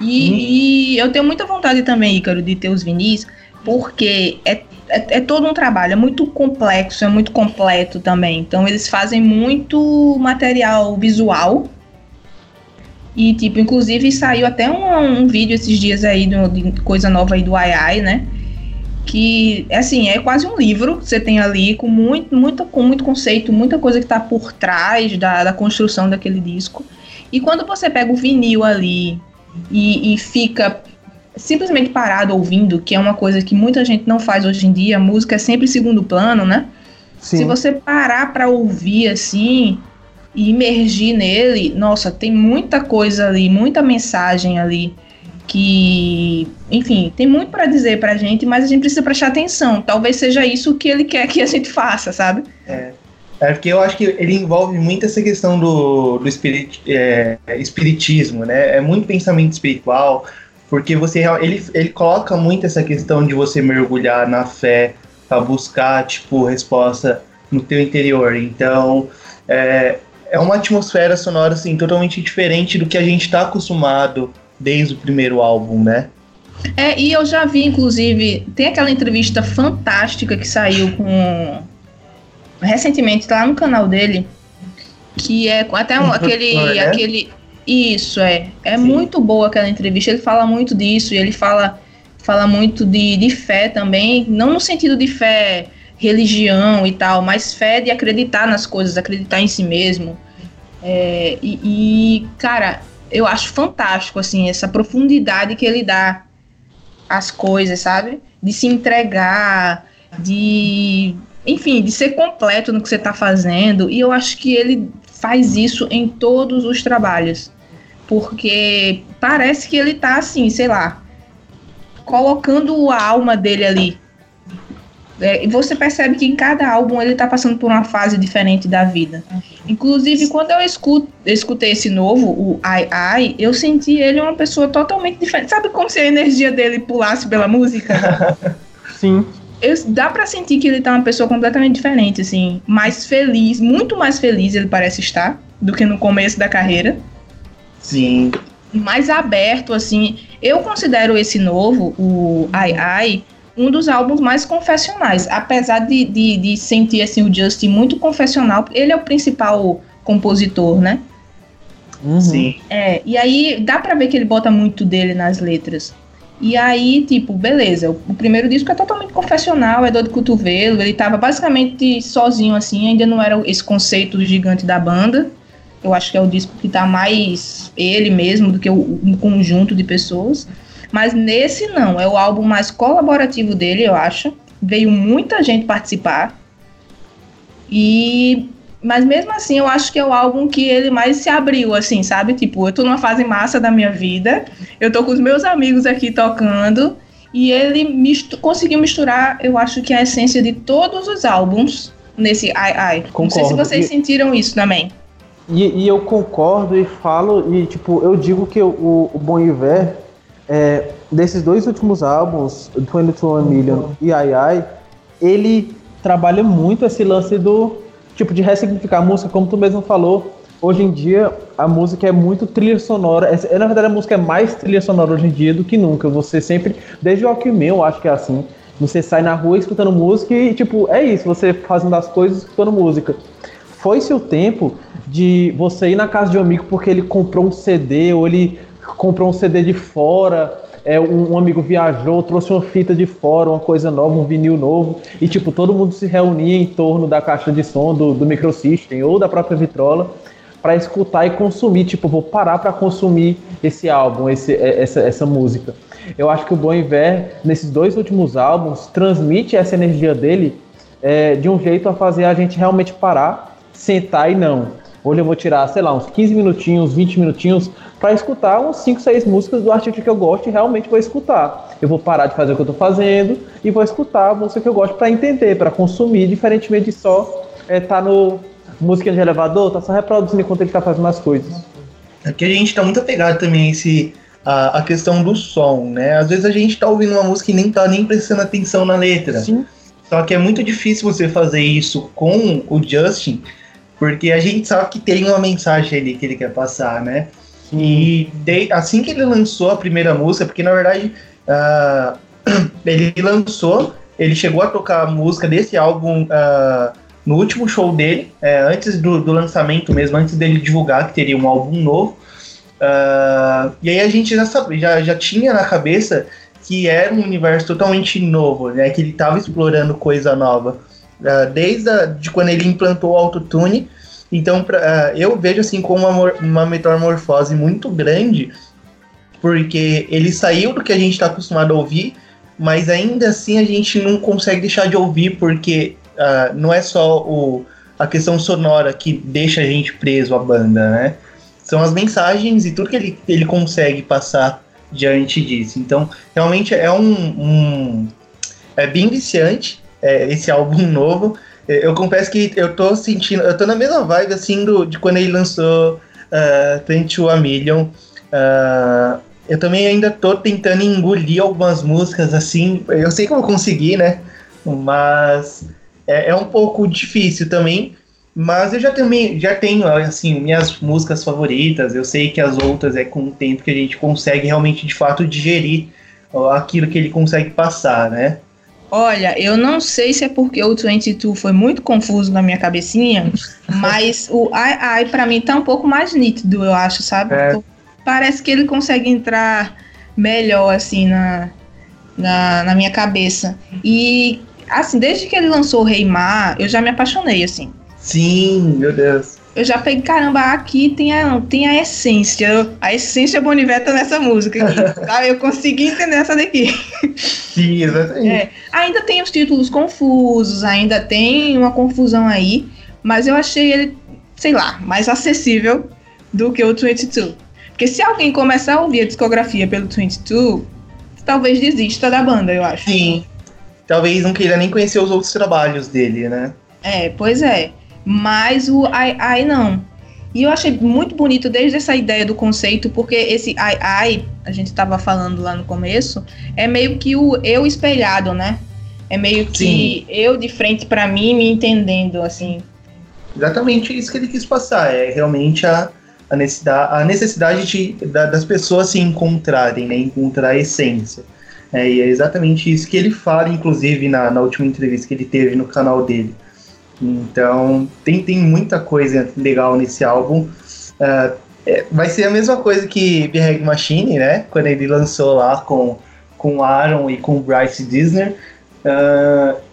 E, hum. e eu tenho muita vontade também, Ícaro, de ter os vinis, porque é, é, é, todo um trabalho, é muito complexo, é muito completo também. Então eles fazem muito material visual. E, tipo, inclusive saiu até um, um vídeo esses dias aí do, de coisa nova aí do AI, né? que assim é quase um livro que você tem ali com muito, muito, com muito conceito, muita coisa que está por trás da, da construção daquele disco. E quando você pega o vinil ali e, e fica simplesmente parado ouvindo, que é uma coisa que muita gente não faz hoje em dia, a música é sempre segundo plano, né? Sim. Se você parar para ouvir assim e imergir nele, nossa, tem muita coisa ali, muita mensagem ali que, enfim, tem muito para dizer pra gente, mas a gente precisa prestar atenção. Talvez seja isso que ele quer que a gente faça, sabe? É. É porque eu acho que ele envolve muito essa questão do, do espirit, é, espiritismo, né? É muito pensamento espiritual, porque você ele, ele coloca muito essa questão de você mergulhar na fé para buscar tipo resposta no teu interior. Então é, é uma atmosfera sonora assim totalmente diferente do que a gente está acostumado desde o primeiro álbum, né? É, e eu já vi, inclusive, tem aquela entrevista fantástica que saiu com. recentemente, tá lá no canal dele, que é até um, aquele. Né? aquele Isso, é. É Sim. muito boa aquela entrevista. Ele fala muito disso, e ele fala, fala muito de, de fé também, não no sentido de fé religião e tal, mas fé de acreditar nas coisas, acreditar em si mesmo. É, e, e, cara, eu acho fantástico, assim, essa profundidade que ele dá às coisas, sabe? De se entregar, de. Enfim, de ser completo no que você está fazendo. E eu acho que ele faz isso em todos os trabalhos. Porque parece que ele tá assim, sei lá, colocando a alma dele ali é, e você percebe que em cada álbum ele tá passando por uma fase diferente da vida. Inclusive, quando eu escuto, escutei esse novo, o Ai Ai, eu senti ele uma pessoa totalmente diferente. Sabe como se a energia dele pulasse pela música? Sim. Eu, dá para sentir que ele tá uma pessoa completamente diferente, assim, mais feliz, muito mais feliz ele parece estar do que no começo da carreira. Sim. Mais aberto, assim. Eu considero esse novo, o Ai Ai, um dos álbuns mais confessionais. Apesar de, de, de, sentir assim, o Justin muito confessional, ele é o principal compositor, né? Uhum. Sim. É, e aí dá pra ver que ele bota muito dele nas letras. E aí, tipo, beleza, o, o primeiro disco é totalmente confessional, é dor de cotovelo, ele tava basicamente sozinho assim, ainda não era esse conceito gigante da banda. Eu acho que é o disco que tá mais ele mesmo do que o, um conjunto de pessoas. Mas nesse não, é o álbum mais colaborativo dele, eu acho. Veio muita gente participar. E mas mesmo assim, eu acho que é o álbum que ele mais se abriu, assim, sabe? Tipo, eu tô numa fase massa da minha vida, eu tô com os meus amigos aqui tocando, e ele mistu conseguiu misturar, eu acho que a essência de todos os álbuns nesse Ai Ai. Concordo. Não sei se vocês e, sentiram isso também. E, e, eu concordo e falo, e tipo, eu digo que o, o Bon Iver é, desses dois últimos álbuns, 22 Million e Ai Ai, ele trabalha muito esse lance do tipo de ressignificar a música, como tu mesmo falou. Hoje em dia a música é muito trilha sonora. É, na verdade a música é mais trilha sonora hoje em dia do que nunca. Você sempre, desde o Alckmin, eu acho que é assim. Você sai na rua escutando música e tipo é isso. Você fazendo as coisas escutando música. Foi-se o tempo de você ir na casa de um amigo porque ele comprou um CD ou ele comprou um CD de fora, é, um, um, amigo viajou, trouxe uma fita de fora, uma coisa nova, um vinil novo, e tipo, todo mundo se reunia em torno da caixa de som do, do Microsystem ou da própria Vitrola para escutar e consumir, tipo, vou parar para consumir esse álbum, esse, é, essa, essa música. Eu acho que o Bon Iver, nesses dois últimos álbuns, transmite essa energia dele é, de um jeito a fazer a gente realmente parar, sentar e não. Hoje eu vou tirar, sei lá, uns 15 minutinhos, 20 minutinhos para escutar uns 5, 6 músicas do artista que eu gosto e realmente vou escutar. Eu vou parar de fazer o que eu estou fazendo e vou escutar a música que eu gosto para entender, para consumir, diferentemente de só estar é, tá no música de elevador, tá só reproduzindo enquanto ele está fazendo as coisas. Aqui a gente está muito apegado também a esse a, a, questão do som, né? Às vezes a gente está ouvindo uma música e nem tá nem prestando atenção na letra. Sim. Só que é muito difícil você fazer isso com o Justin, porque a gente sabe que tem uma mensagem ali que ele quer passar, né? E de, assim que ele lançou a primeira música, porque na verdade uh, ele lançou, ele chegou a tocar a música desse álbum uh, no último show dele, é, antes do, do, lançamento mesmo, antes dele divulgar que teria um álbum novo. Uh, e aí a gente já, sabe, já, já tinha na cabeça que era um universo totalmente novo, né? Que ele estava explorando coisa nova. Uh, desde a, de quando ele implantou o autotune. Então, pra, uh, eu vejo assim como uma, uma metamorfose muito grande, porque ele saiu do que a gente está acostumado a ouvir, mas ainda assim a gente não consegue deixar de ouvir, porque uh, não é só o, a questão sonora que deixa a gente preso à banda, né? São as mensagens e tudo que ele, ele consegue passar diante disso. Então, realmente é um. um é bem viciante é, esse álbum novo. Eu confesso que eu tô sentindo. Eu tô na mesma vibe assim do, de quando ele lançou uh, 21 a Million. Uh, eu também ainda tô tentando engolir algumas músicas assim. Eu sei que eu vou conseguir, né? Mas é, é um pouco difícil também. Mas eu já também já tenho assim minhas músicas favoritas. Eu sei que as outras é com o tempo que a gente consegue realmente de fato digerir aquilo que ele consegue passar, né? Olha, eu não sei se é porque o 22 foi muito confuso na minha cabecinha, mas o Ai Ai pra mim tá um pouco mais nítido, eu acho, sabe? É. Parece que ele consegue entrar melhor assim na, na, na minha cabeça. E assim, desde que ele lançou o Rei Mar, eu já me apaixonei assim. Sim, meu Deus. Eu já peguei, caramba, aqui tem a, tem a essência. A essência Boniver tá nessa música aqui. tá? Eu consegui entender essa daqui. Sim, exatamente. É, ainda tem os títulos confusos, ainda tem uma confusão aí, mas eu achei ele, sei lá, mais acessível do que o 22. Porque se alguém começar a ouvir a discografia pelo 22, talvez desista da banda, eu acho. Sim. Talvez não queira nem conhecer os outros trabalhos dele, né? É, pois é. Mas o ai ai não. E eu achei muito bonito desde essa ideia do conceito, porque esse ai ai, a gente estava falando lá no começo, é meio que o eu espelhado, né? É meio que Sim. eu de frente para mim me entendendo, assim. Exatamente isso que ele quis passar, é realmente a, a necessidade, a necessidade de, da, das pessoas se encontrarem, né? Encontrar a essência. É, e é exatamente isso que ele fala, inclusive, na, na última entrevista que ele teve no canal dele. Então, tem, tem muita coisa legal nesse álbum. Uh, é, vai ser a mesma coisa que Big Machine, né? Quando ele lançou lá com, com Aaron e com Bryce Disney. Uh,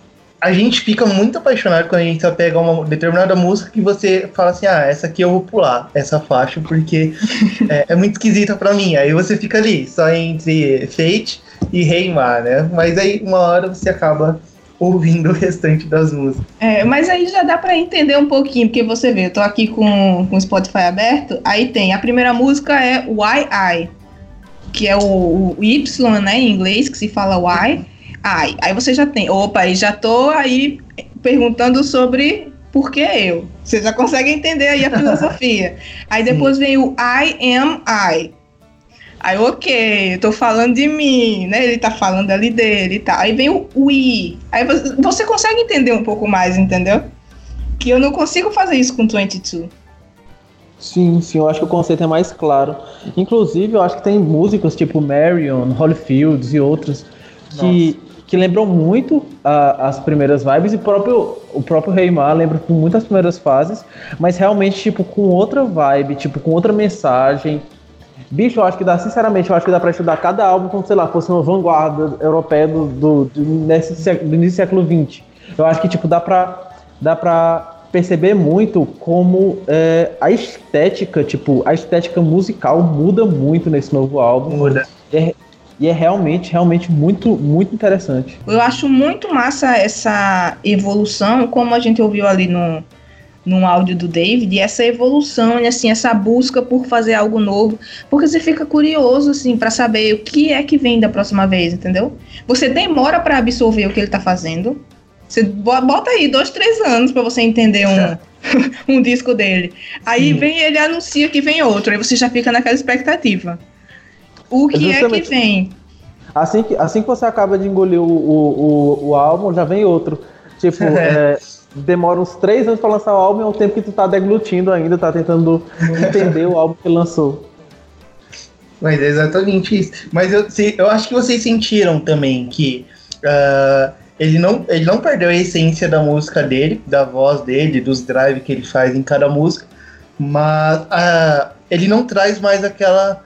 a gente fica muito apaixonado quando a gente pega uma determinada música que você fala assim, ah, essa aqui eu vou pular, essa faixa, porque é, é, muito esquisita para mim. Aí você fica ali, só entre Fate e Reimar, né? Mas aí uma hora você acaba ouvindo o restante das músicas. É, mas aí já dá para entender um pouquinho, porque você vê, eu tô aqui com, com o Spotify aberto, aí tem, a primeira música é Why I, que é o, o Y, né, em inglês, que se fala Why I. Aí você já tem, opa, aí já tô aí perguntando sobre por que eu. Você já consegue entender aí a filosofia. aí depois vem o I am I, Aí, ok, eu tô falando de mim, né? Ele tá falando ali dele e tá. Aí vem o we. Aí você consegue entender um pouco mais, entendeu? Que eu não consigo fazer isso com 22. Sim, sim, eu acho que o conceito é mais claro. Inclusive, eu acho que tem músicas tipo Marion, Holyfields e outros que, que lembram muito a, as primeiras vibes e próprio, o próprio Reimar lembra com muitas primeiras fases, mas realmente, tipo, com outra vibe, tipo, com outra mensagem, Bicho, eu acho que dá, sinceramente, eu acho que dá pra estudar cada álbum como, sei lá, fosse uma vanguarda europeia do, do, do, nesse, do início do século XX. Eu acho que, tipo, dá pra, dá pra perceber muito como é, a estética, tipo, a estética musical muda muito nesse novo álbum. Muda. É, e é realmente, realmente muito, muito interessante. Eu acho muito massa essa evolução, como a gente ouviu ali no, num áudio do David, essa evolução, assim, essa busca por fazer algo novo, porque você fica curioso, assim, para saber o que é que vem da próxima vez, entendeu? Você demora para absorver o que ele tá fazendo. Você bota aí dois, três anos para você entender um, um disco dele. Aí Sim. vem ele anuncia que vem outro, aí você já fica naquela expectativa. O que é, é que vem? Assim que, assim que você acaba de engolir o, o, o, o álbum, já vem outro. Tipo, é, demora uns três anos pra lançar o álbum, é o tempo que tu tá deglutindo ainda, tá tentando entender o álbum que lançou. Mas é exatamente isso. Mas eu, se- eu acho que vocês sentiram também que ah, ele, não, ele não perdeu a essência da música dele, da voz dele, dos drives que ele faz em cada música, mas ah, ele não traz mais aquela,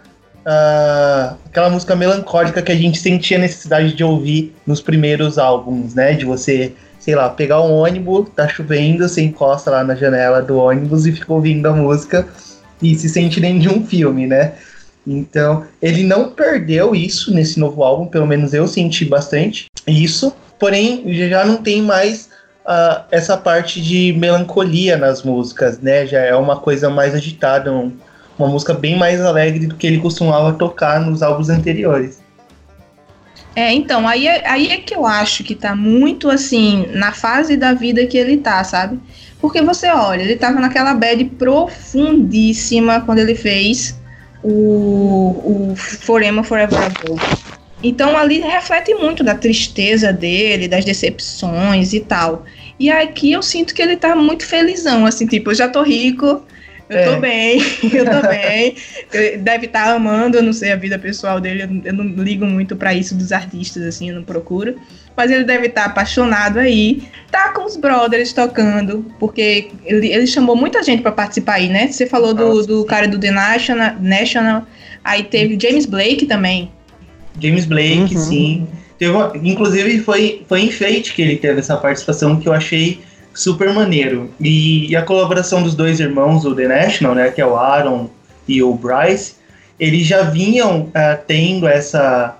ah, aquela música melancólica que a gente sentia necessidade de ouvir nos primeiros álbuns, né? De você, sei lá, pegar um ônibus, tá chovendo, você encosta lá na janela do ônibus e fica ouvindo a música e se sente dentro de um filme, né? Então, ele não perdeu isso nesse novo álbum, pelo menos eu senti bastante isso. Porém, já não tem mais ah, essa parte de melancolia nas músicas, né? Já é uma coisa mais agitada, um- uma música bem mais alegre do que ele costumava tocar nos álbuns anteriores. É, então, aí é, aí é que eu acho que tá muito assim, na fase da vida que ele tá, sabe? Porque você olha, ele tava naquela bad profundíssima quando ele fez o, o Forever Forever Ago. Então ali reflete muito da tristeza dele, das decepções e tal. E aqui eu sinto que ele tá muito felizão, assim, tipo, eu já tô rico, eu É. tô bem, eu tô bem. Ele Deve estar amando, eu não sei a vida pessoal dele, eu não- eu não ligo muito pra isso dos artistas, assim, eu não procuro. Mas ele deve estar apaixonado aí, tá com os brothers tocando, porque ele, ele chamou muita gente pra participar aí, né? Você falou do, do cara do The National, National, aí teve o James Blake também. James Blake, Uhum. sim. Teve inclusive, foi, foi enfeite que ele teve essa participação que eu achei super maneiro. E, e a colaboração dos dois irmãos do The National, né, que é o Aaron e o Bryce, eles já vinham ah, tendo essa.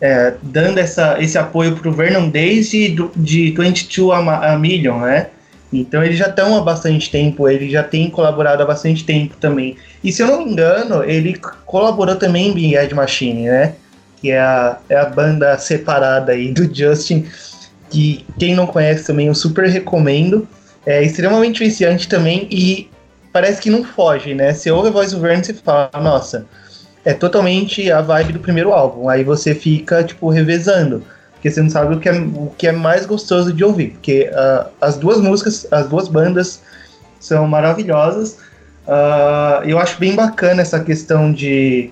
eh, dando essa, esse apoio pro Vernon desde do, de 22 a, a Million, né? Então eles já estão há bastante tempo, ele já tem colaborado há bastante tempo também. E se eu não me engano, ele colaborou também em Ed Machine, né? que é a, é a banda separada aí do Justin, que quem não conhece também eu super recomendo. É extremamente viciante também e parece que não foge, né? Você ouve a voz do Verne e fala, nossa, é totalmente a vibe do primeiro álbum. Aí você fica, tipo, revezando. Porque você não sabe o que é, o que é mais gostoso de ouvir. Porque ah, as duas músicas, as duas bandas são maravilhosas. Ah, eu acho bem bacana essa questão de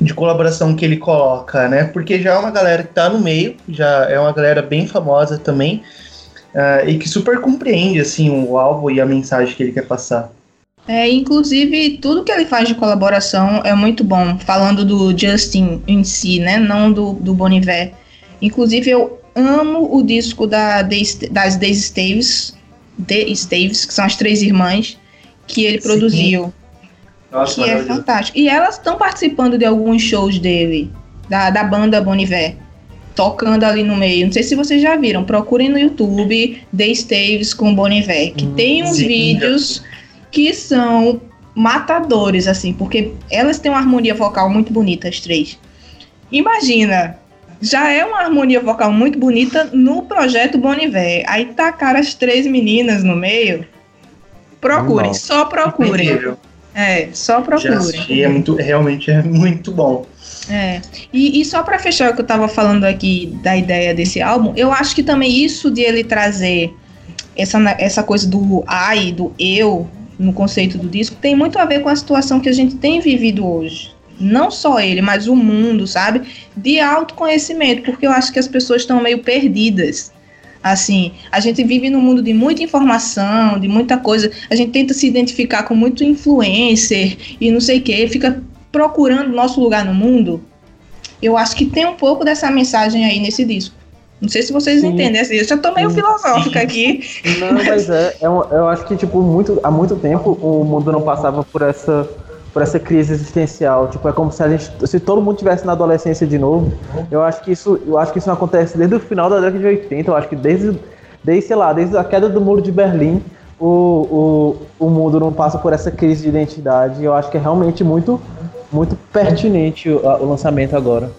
de colaboração que ele coloca, né? Porque já é uma galera que tá no meio, já é uma galera bem famosa também, ah, e que super compreende, assim, o álbum e a mensagem que ele quer passar. É, inclusive, tudo que ele faz de colaboração é muito bom. Falando do Justin em si, né? Não do, do Bon Iver. Inclusive, eu amo o disco da, das Daisy Staves, The Staves, que são as três irmãs, que ele Sim. produziu. Nossa, que é fantástico. E elas estão participando de alguns shows dele, da, da banda Bon Iver, tocando ali no meio. Não sei se vocês já viram, procurem no YouTube The Staves com Bon Iver, que Hum, tem uns sim. vídeos que são matadores, assim, porque elas têm uma harmonia vocal muito bonita, as três. Imagina, já é uma harmonia vocal muito bonita no projeto Bon Iver. Aí tacaram as três meninas no meio. Procurem, só procurem. Incrível. É, só Já procurem. assisti, é muito, realmente é muito bom. É. E, e só pra fechar o que eu tava falando aqui da ideia desse álbum, eu acho que também isso de ele trazer essa, essa coisa do ai, do eu, no conceito do disco, tem muito a ver com a situação que a gente tem vivido hoje. Não só ele, mas o mundo, sabe? De autoconhecimento, porque eu acho que as pessoas estão meio perdidas. Assim, a gente vive num mundo de muita informação, de muita coisa. A gente tenta se identificar com muito influencer e não sei o que, fica procurando nosso lugar no mundo. Eu acho que tem um pouco dessa mensagem aí nesse disco. Não sei se vocês Sim. entendem. assim, Eu já tô meio Sim. filosófica aqui. Não, mas é, é eu acho que tipo muito, há muito tempo o mundo não passava por essa por essa crise existencial. Tipo, é como se a gente, se todo mundo tivesse na adolescência de novo. Eu acho que isso, eu acho que isso não acontece desde o final da década de 80. Eu acho que desde, desde sei lá, desde a queda do muro de Berlim, o, o, o mundo não passa por essa crise de identidade. Eu acho que é realmente muito muito pertinente o, o lançamento agora.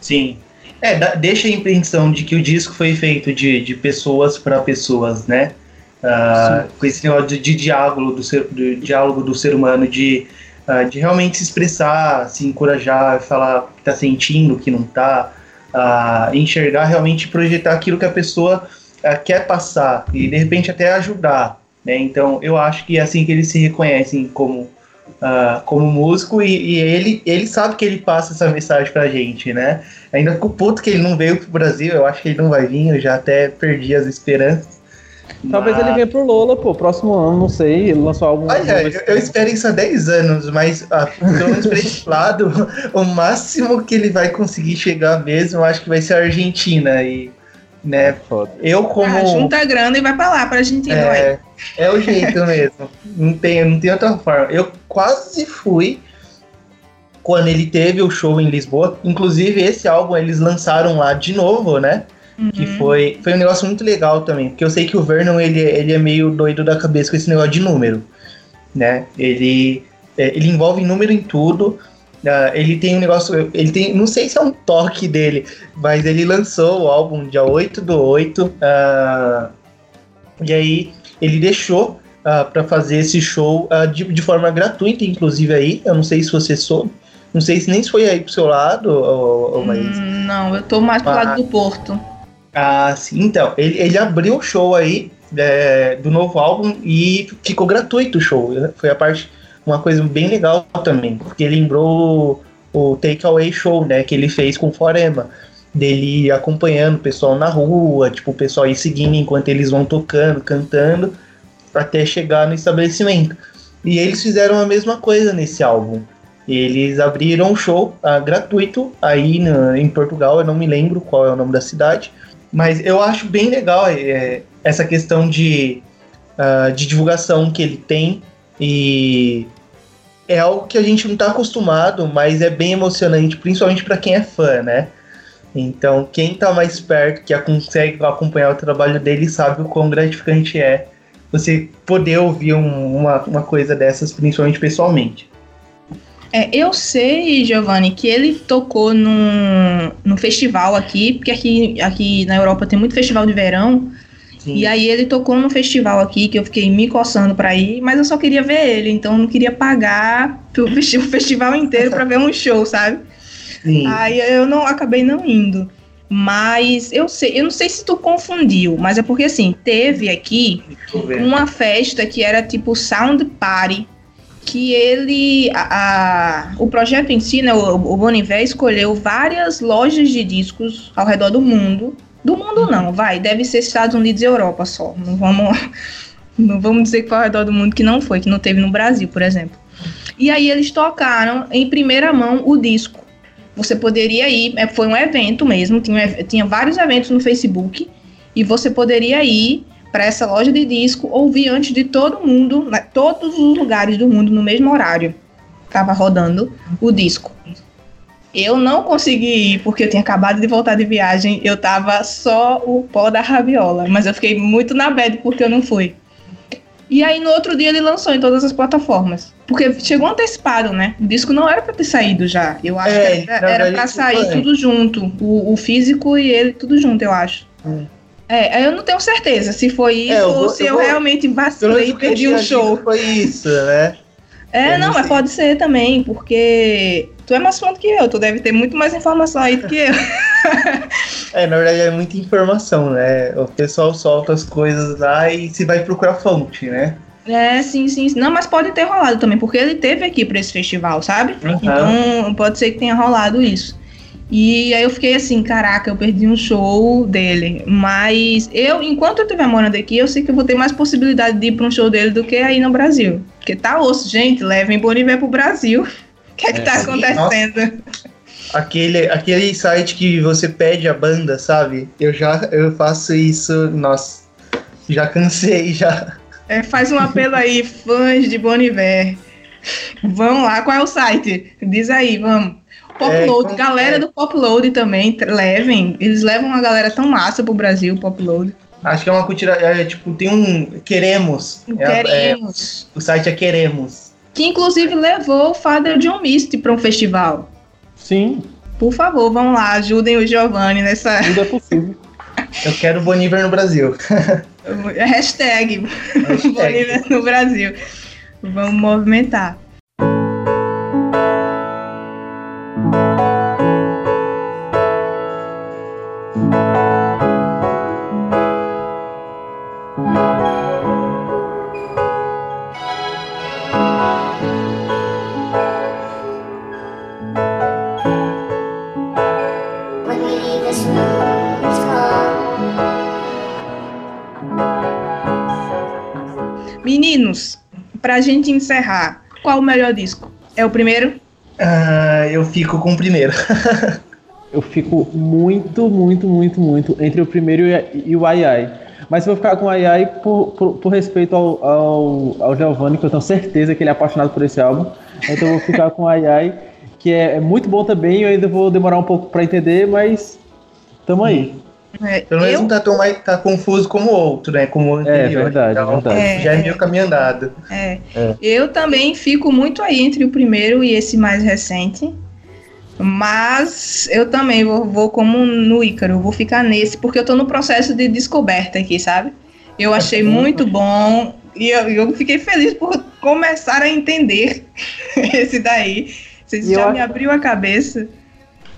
Sim. É, dá- deixa a impressão de que o disco foi feito de, de pessoas para pessoas, né? Ah, com esse negócio de, de diálogo, do ser, do diálogo do ser humano, de, ah, de realmente se expressar, se encorajar, falar o que tá sentindo, o que não tá. a enxergar realmente projetar aquilo que a pessoa uh, quer passar e de repente até ajudar. Né? Então eu acho que é assim que eles se reconhecem como uh, como músico e, e, ele, ele sabe que ele passa essa mensagem pra gente, né? Ainda o puto que ele não veio pro Brasil, eu acho que ele não vai vir, eu já até perdi as esperanças. Talvez mas... ele venha pro Lola, pô, próximo ano, não sei, ele lançou algum. Olha, eu, eu, espero isso há 10 anos, mas ah, pelo menos pra esse lado, o máximo que ele vai conseguir chegar mesmo, eu acho que vai ser a Argentina. E né? Foda. Eu como. Ah, junta a grana e vai pra lá pra Argentina. É, é o jeito mesmo. Não tem, não tem outra forma. Eu quase fui quando ele teve o show em Lisboa. Inclusive, esse álbum eles lançaram lá de novo, né? Uhum. Que foi, foi um negócio muito legal também. Porque eu sei que o Vernon ele, ele é meio doido da cabeça com esse negócio de número. Né? Ele, é, ele envolve número em tudo. Uh, ele tem um negócio, ele tem, não sei se é um toque dele, mas ele lançou o álbum dia 8 do 8, uh, ah, e aí ele deixou uh, ah, para fazer esse show uh, de, de, forma gratuita, inclusive aí, eu não sei se você soube, não sei se nem se foi aí pro seu lado, ou, ou mas... Não, eu tô mais pro lado do Porto. Ah, sim, então, ele, ele abriu o show aí é, do novo álbum e ficou gratuito o show, foi a parte uma coisa bem legal também, porque lembrou o Takeaway Show, né, que ele fez com Forema, dele acompanhando o pessoal na rua, tipo, o pessoal aí seguindo enquanto eles vão tocando, cantando, até chegar no estabelecimento. E eles fizeram a mesma coisa nesse álbum. Eles abriram um show uh, gratuito aí no, em Portugal, eu não me lembro qual é o nome da cidade, mas eu acho bem legal é, essa questão de, uh, de divulgação que ele tem e é algo que a gente não está acostumado, mas é bem emocionante, principalmente para quem é fã, né? Então, quem está mais perto, que consegue acompanhar o trabalho dele, sabe o quão gratificante é você poder ouvir um, uma, uma coisa dessas, principalmente pessoalmente. É, eu sei, Giovanni, que ele tocou num, num festival aqui, porque aqui, aqui na Europa tem muito festival de verão, Sim. E aí ele tocou no festival aqui, que eu fiquei me coçando pra ir, mas eu só queria ver ele, então eu não queria pagar o festival inteiro pra ver um show, sabe? Sim. Aí eu não acabei não indo. Mas eu sei, eu não sei se tu confundiu, mas é porque assim, teve aqui uma festa que era tipo Sound Party, que ele, a, a, o projeto em si, né, o, o Boniver escolheu várias lojas de discos ao redor do mundo do mundo não, vai, deve ser Estados Unidos e Europa só. Não vamos, não vamos dizer que foi ao redor do mundo que não foi, que não teve no Brasil, por exemplo. E aí eles tocaram em primeira mão o disco. Você poderia ir, é, foi um evento mesmo, tinha, tinha vários eventos no Facebook, e você poderia ir para essa loja de disco, ouvir antes de todo mundo, né, todos os lugares do mundo no mesmo horário. Tava rodando o disco. Eu não consegui ir porque eu tinha acabado de voltar de viagem. Eu tava só o pó da rabiola. Mas eu fiquei muito na bad porque eu não fui. E aí no outro dia ele lançou em todas as plataformas. Porque chegou antecipado, né? O disco não era pra ter saído já. Eu acho é, que era, era pra sair tudo junto. O, o, físico e ele tudo junto, eu acho. Hum. É, eu não tenho certeza se foi é, isso é, ou se eu, eu realmente vacilei e perdi um show. Foi isso, né? É, eu não, não mas pode ser também, porque Tu é mais fundo que eu, tu deve ter muito mais informação aí do que eu. é, na verdade é muita informação, né? O pessoal solta as coisas lá e se vai procurar fonte, né? É, sim, sim. Não, mas pode ter rolado também, porque ele teve aqui para esse festival, sabe? Uhum. Então pode ser que tenha rolado isso. E aí eu fiquei assim, caraca, eu perdi um show dele. Mas eu, enquanto eu estiver morando aqui, eu sei que eu vou ter mais possibilidade de ir para um show dele do que aí no Brasil. Porque tá osso, gente, levem Boniver pro Brasil. O que é que tá é, acontecendo? Nossa, aquele, aquele site que você pede a banda, sabe? Eu já eu faço isso, nossa, já cansei, já. É, faz um apelo aí, fãs de Boniver. Vão lá, qual é o site? Diz aí, vamos. Popload, é, galera é? do Popload também, levem. Eles levam uma galera tão massa pro Brasil, Popload. Acho que é uma cultura, é, tipo, tem um Queremos. É, Queremos. É, o site é Queremos que inclusive levou o Father John Misty para um festival. Sim. Por favor, vão lá, ajudem o Giovanni nessa. Tudo é possível. Eu quero Boniver no Brasil. Hashtag, Hashtag. Boniver no Brasil. Vamos movimentar. Meninos, pra gente encerrar, qual o melhor disco? É o primeiro? Ah, eu fico com o primeiro. Eu fico muito, muito, muito, muito entre o primeiro e, o Ai Ai. Mas eu vou ficar com o Ai Ai por, por, por respeito ao, ao, ao Giovanni, que eu tenho certeza que ele é apaixonado por esse álbum. Então eu vou ficar com o Ai Ai, que é, é muito bom também. Eu ainda vou demorar um pouco pra entender, mas tamo aí. É, Pelo menos eu, não tá tão mais tá confuso como o outro, né? Como o anterior. verdade, Então, verdade. Já é meio caminho andado. é, É. eu também fico muito aí entre o primeiro e esse mais recente. Mas eu também vou, vou como no Ícaro, vou ficar nesse, porque eu tô no processo de descoberta aqui, sabe? Eu achei muito bom e eu, eu fiquei feliz por começar a entender esse daí. Vocês já acho- me abriu a cabeça.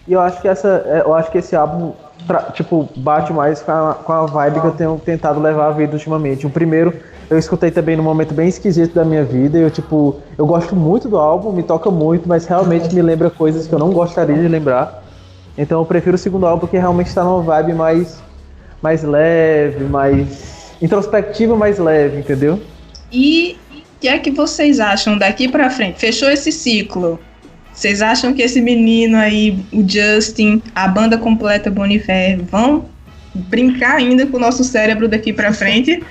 E eu acho que essa, é, eu acho que esse álbum, pra- tipo, bate mais com a, com a vibe que eu tenho tentado levar a vida ultimamente. O primeiro eu escutei também num momento bem esquisito da minha vida. Eu, tipo, eu gosto muito do álbum, me toca muito, mas realmente me lembra coisas que eu não gostaria de lembrar. Então eu prefiro o segundo álbum que realmente está numa vibe mais, mais leve, mais introspectiva, mais leve, entendeu? E o que é que vocês acham daqui pra frente? Fechou esse ciclo. Vocês acham que esse menino aí, o Justin, a banda completa Bonifer, vão brincar ainda com o nosso cérebro daqui pra frente?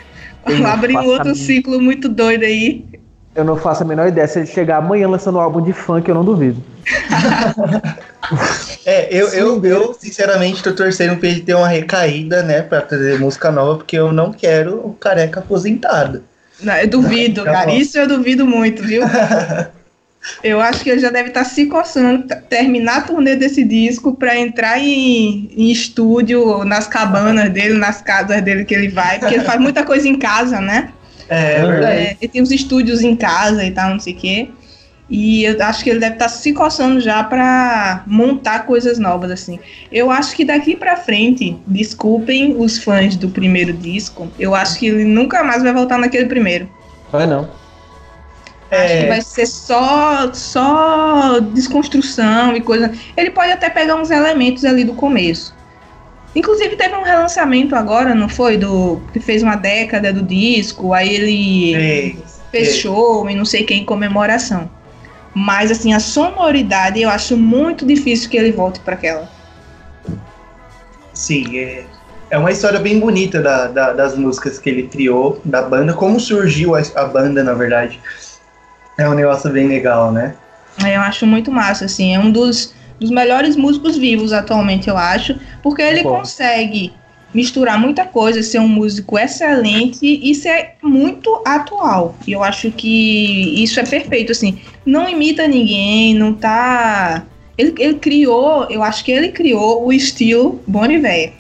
Abrir um outro ciclo muito doido aí. Eu não faço a menor ideia. Se ele chegar amanhã lançando um álbum de funk, eu não duvido. É, eu, eu, eu sinceramente tô torcendo pra ele ter uma recaída, né? Pra trazer música nova, porque eu não quero o careca aposentado. Não, eu duvido, Tá cara. Isso eu duvido muito, viu? Eu acho que ele já deve estar se coçando, terminar a turnê desse disco pra entrar em, em estúdio, nas cabanas dele, nas casas dele que ele vai, porque ele faz muita coisa em casa, né? É, Uhum. verdade. É, ele tem os estúdios em casa e tal, não sei o quê. E eu acho que ele deve estar se coçando já pra montar coisas novas, assim. Eu acho que daqui pra frente, desculpem os fãs do primeiro disco, eu acho que ele nunca mais vai voltar naquele primeiro. Vai não. Acho que É, vai ser só, só desconstrução e coisa. Ele pode até pegar uns elementos ali do começo. Inclusive teve um relançamento agora, não foi? Do que fez uma década do disco, aí ele fez. show e não sei quem em comemoração. Mas assim, a sonoridade eu acho muito difícil que ele volte para aquela. Sim, é, é uma história bem bonita da, da- das músicas que ele criou, da banda, como surgiu a, a banda, na verdade. É um negócio bem legal, né? Eu acho muito massa, assim, é um dos, dos melhores músicos vivos atualmente, eu acho, porque ele consegue misturar muita coisa, ser um músico excelente e ser muito atual. E eu acho que isso é perfeito, assim, não imita ninguém, não tá... Ele, ele criou, eu acho que ele criou o estilo Bon Iver.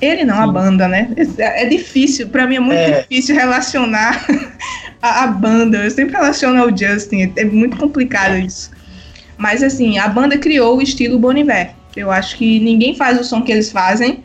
Ele não, a Sim. banda, né? É, é difícil, pra mim é muito É. difícil relacionar a, a banda. Eu sempre relaciono ao Justin, é muito complicado isso. Mas assim, a banda criou o estilo Bon Iver. Eu acho que ninguém faz o som que eles fazem.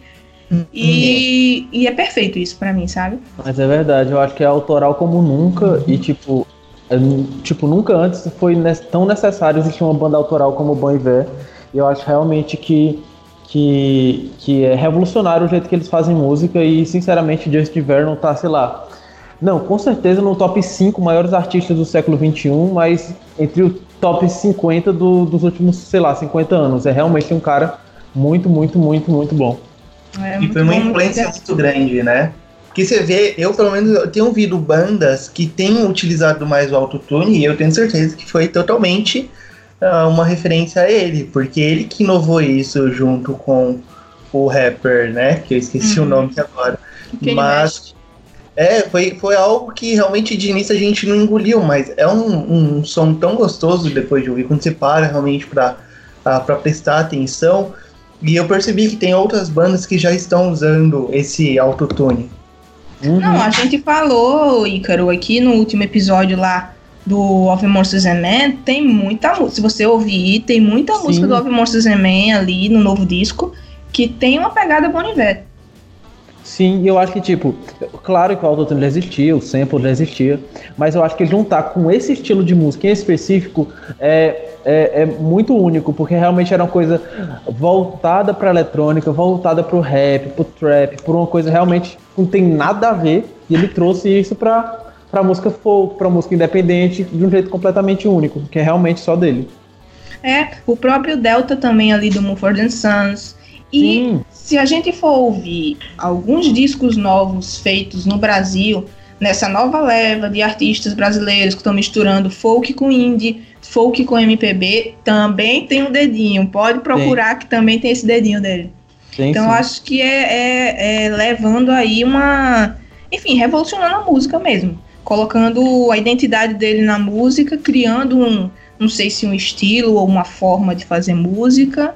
E, e é perfeito isso pra mim, sabe? Mas é verdade, eu acho que é autoral como nunca e tipo, é, tipo nunca antes foi tão necessário existir uma banda autoral como o Bon Iver. E eu acho realmente que, que, que é revolucionário o jeito que eles fazem música e sinceramente Justin Vernon tá, sei lá, não, com certeza no top 5 maiores artistas do século XXI, mas entre o top 50 do- dos últimos, sei lá, 50 anos. É realmente um cara muito, muito, muito, muito bom. É E muito foi uma bom, muito influência legal. muito grande, né? Porque você vê, eu pelo menos eu tenho ouvido bandas que têm utilizado mais o autotune e eu tenho certeza que foi totalmente ah, uma referência a ele, porque ele que inovou isso junto com o rapper, né? Que eu esqueci Uhum. o nome agora. Kanye Mas West. É, foi, foi algo que realmente de início a gente não engoliu, mas é um, um som tão gostoso depois de ouvir, quando você para realmente pra, ah, pra prestar atenção. E eu percebi que tem outras bandas que já estão usando esse autotune. Uhum. Não, a gente falou, Ícaro, aqui no último episódio lá do Of Monsters and Men, tem muita música. Se você ouvir, tem muita Sim. música do Of Monsters and Men ali no novo disco que tem uma pegada Bon Iver. Sim, eu acho que, tipo, claro que o autotune já existia, o sample já existia, mas eu acho que juntar com esse estilo de música em específico é, é, é muito único, porque realmente era uma coisa voltada pra eletrônica, voltada pro rap, pro trap, por uma coisa realmente que não tem nada a ver, e ele trouxe isso pra, pra música folk, pra música independente, de um jeito completamente único, que é realmente só dele. É, o próprio Delta também ali do Mumford Sons. E Sim. se a gente for ouvir alguns discos novos feitos no Brasil, nessa nova leva de artistas brasileiros que estão misturando folk com indie, folk com MPB, também tem um dedinho. Pode procurar que também tem esse dedinho dele. Tem Então sim. acho que é, é- é levando aí uma. Enfim, revolucionando a música mesmo. Colocando a identidade dele na música, criando um. Não sei se um estilo ou uma forma de fazer música.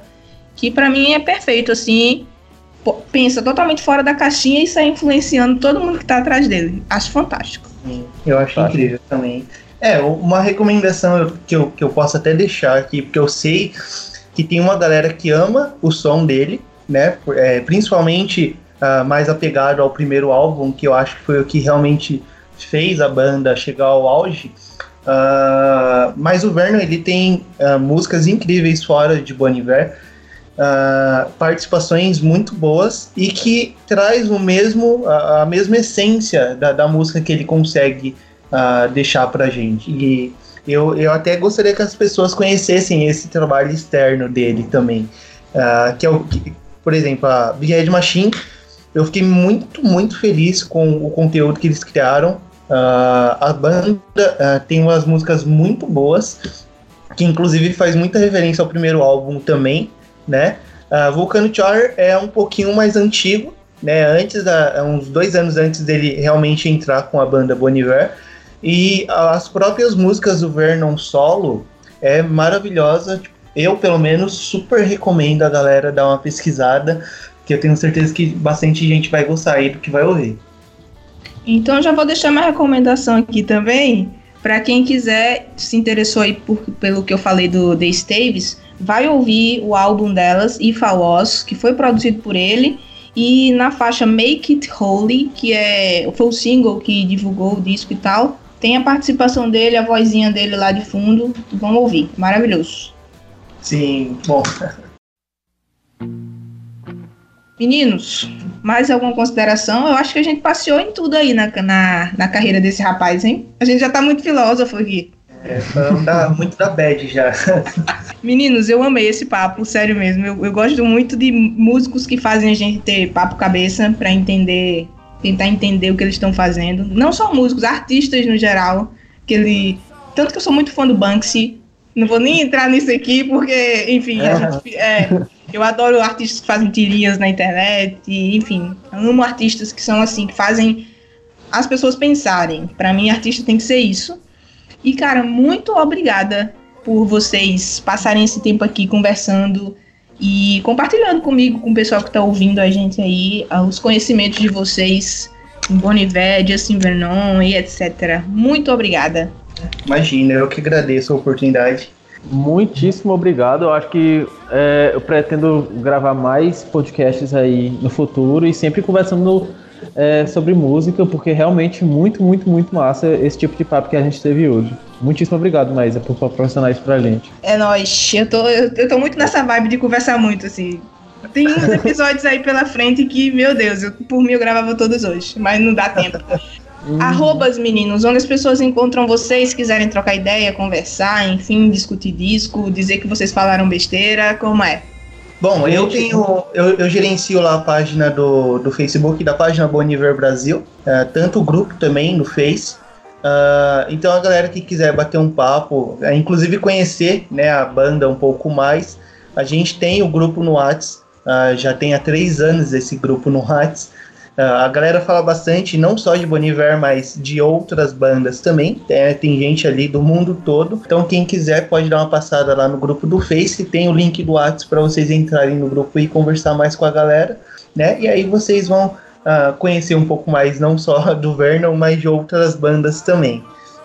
Que pra mim é perfeito, assim. Pensa totalmente fora da caixinha e sai influenciando todo mundo que tá atrás dele. Acho fantástico. Eu acho Tá. incrível também. É, uma recomendação que eu, que eu posso até deixar aqui, porque eu sei que tem uma galera que ama o som dele, né? é, principalmente ah, mais apegado ao primeiro álbum, que eu acho que foi o que realmente fez a banda chegar ao auge. Ah, mas o Vernon ele tem ah, músicas incríveis fora de Bon Iver, ah, participações muito boas e que traz o mesmo a, a mesma essência da, da música que ele consegue ah, deixar pra gente. E eu, eu até gostaria que as pessoas conhecessem esse trabalho externo dele também. Ah, que é o que, por exemplo, a Big Head Machine. Eu fiquei muito, muito feliz com o conteúdo que eles criaram. A banda tem umas músicas muito boas, que inclusive faz muita referência ao primeiro álbum também, né? Ah, Volcano Char é um pouquinho mais antigo, né? Antes da, uns dois anos antes dele realmente entrar com a banda Bon Iver. E as próprias músicas do Vernon solo é maravilhosa. Tipo, Eu, pelo menos, super recomendo a galera dar uma pesquisada, que eu tenho certeza que bastante gente vai gostar aí do que vai ouvir. Então já vou deixar minha recomendação aqui também. Pra quem quiser, se interessou aí por- pelo que eu falei do The Staves, vai ouvir o álbum delas, If I Was, que foi produzido por ele. E na faixa Make It Holy, que é, foi o single que divulgou o disco e tal, tem a participação dele, a vozinha dele lá de fundo. Vamos ouvir, maravilhoso. Sim, bom, Meninos, mais alguma consideração? Eu acho que a gente passeou em tudo aí na, na, na carreira desse rapaz, hein? A gente já tá muito filósofo aqui. é, falando da- muito da bad já. Meninos, eu amei esse papo, sério mesmo. Eu, eu gosto muito de músicos que fazem a gente ter papo cabeça pra entender, tentar entender o que eles estão fazendo. Não só músicos, artistas no geral. Que ele, tanto que eu sou muito fã do Banksy. Não vou nem entrar nisso aqui porque, enfim, a gente, é, eu adoro artistas que fazem tirinhas na internet, e, enfim, amo artistas que são assim, que fazem as pessoas pensarem. Pra mim, artista tem que ser isso. E, cara, muito obrigada por vocês passarem esse tempo aqui conversando e compartilhando comigo, com o pessoal que tá ouvindo a gente aí, ah, os conhecimentos de vocês em Bon Iver, Justin Vernon e etc. Muito obrigada. Imagina, eu que agradeço a oportunidade. Muitíssimo obrigado. Eu acho que é, eu pretendo gravar mais podcasts aí no futuro e sempre conversando é, sobre música, porque realmente muito, muito, muito massa esse tipo de papo que a gente teve hoje. Muitíssimo obrigado, Maísa, por proporcionar isso pra gente. É nóis. Eu tô, eu, eu tô muito nessa vibe de conversar muito, assim. Tem uns episódios aí pela frente que, meu Deus, eu, por mim eu gravava todos hoje, mas não dá tempo. Arrobas, meninos, onde as pessoas encontram vocês, quiserem trocar ideia, conversar, enfim, discutir disco, dizer que vocês falaram besteira, como é? Bom, eu tenho. Eu, eu gerencio lá a página do, do Facebook, da página Boniver Brasil, é, tanto o grupo também no Face. Ah, então a galera que quiser bater um papo, é, inclusive conhecer né, a banda um pouco mais, a gente tem o grupo no Whats, ah, já tem há três anos esse grupo no Whats. Ah, a galera fala bastante, não só de Boniver, mas de outras bandas também. É, tem gente ali do mundo todo. Então, quem quiser pode dar uma passada lá no grupo do Face. Tem o link do WhatsApp para vocês entrarem no grupo e conversar mais com a galera. Né? E aí vocês vão ah, conhecer um pouco mais, não só do Vernon, mas de outras bandas também.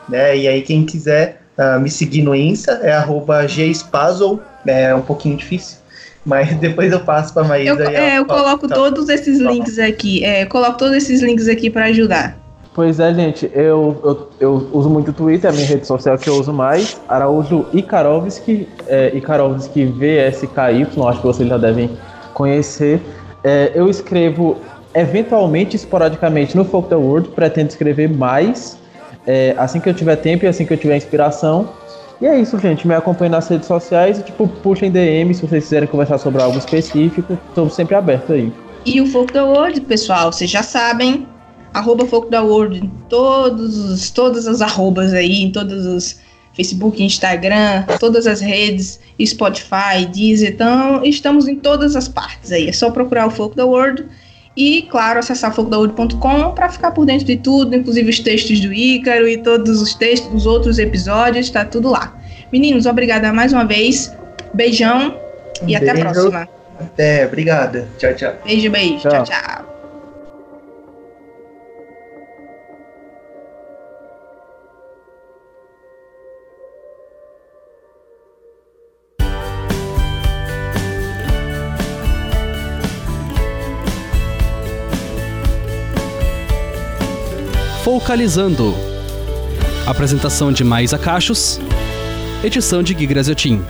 Né? E aí, quem quiser ah, me seguir no Insta é arroba gspazzle. É um pouquinho difícil. Mas depois eu passo pra Maísa. Eu, e ela é, eu coloco tá. todos esses links aqui. É, eu coloco todos esses links aqui pra ajudar. Pois é, gente, eu, eu, eu uso muito o Twitter, é a minha rede social que eu uso mais. Araújo Ikarovski, é, Ikarovski VSKY, acho que vocês já devem conhecer. É, eu escrevo eventualmente, esporadicamente no Folk the World, pretendo escrever mais. é, assim que eu tiver tempo e assim que eu tiver inspiração. E é isso, gente. Me acompanhem nas redes sociais e, tipo, puxem DM se vocês quiserem conversar sobre algo específico. Estou sempre aberto aí. E o Foco da World, pessoal, vocês já sabem. Arroba Foco da World em todos os, todas as arrobas aí, em todos os Facebook, Instagram, todas as redes, Spotify, Deezer. Então, estamos em todas as partes aí. É só procurar o Foco da World e, claro, acessar focodaúde.com para ficar por dentro de tudo, inclusive os textos do Ícaro e todos os textos dos outros episódios, está tudo lá. Meninos, obrigada mais uma vez. Beijão e até a próxima. Até, obrigada. Tchau, tchau. Beijo, beijo. Tchau. tchau. tchau. Focalizando. Apresentação de Maísa Cachos. Edição de Gui Graziotin.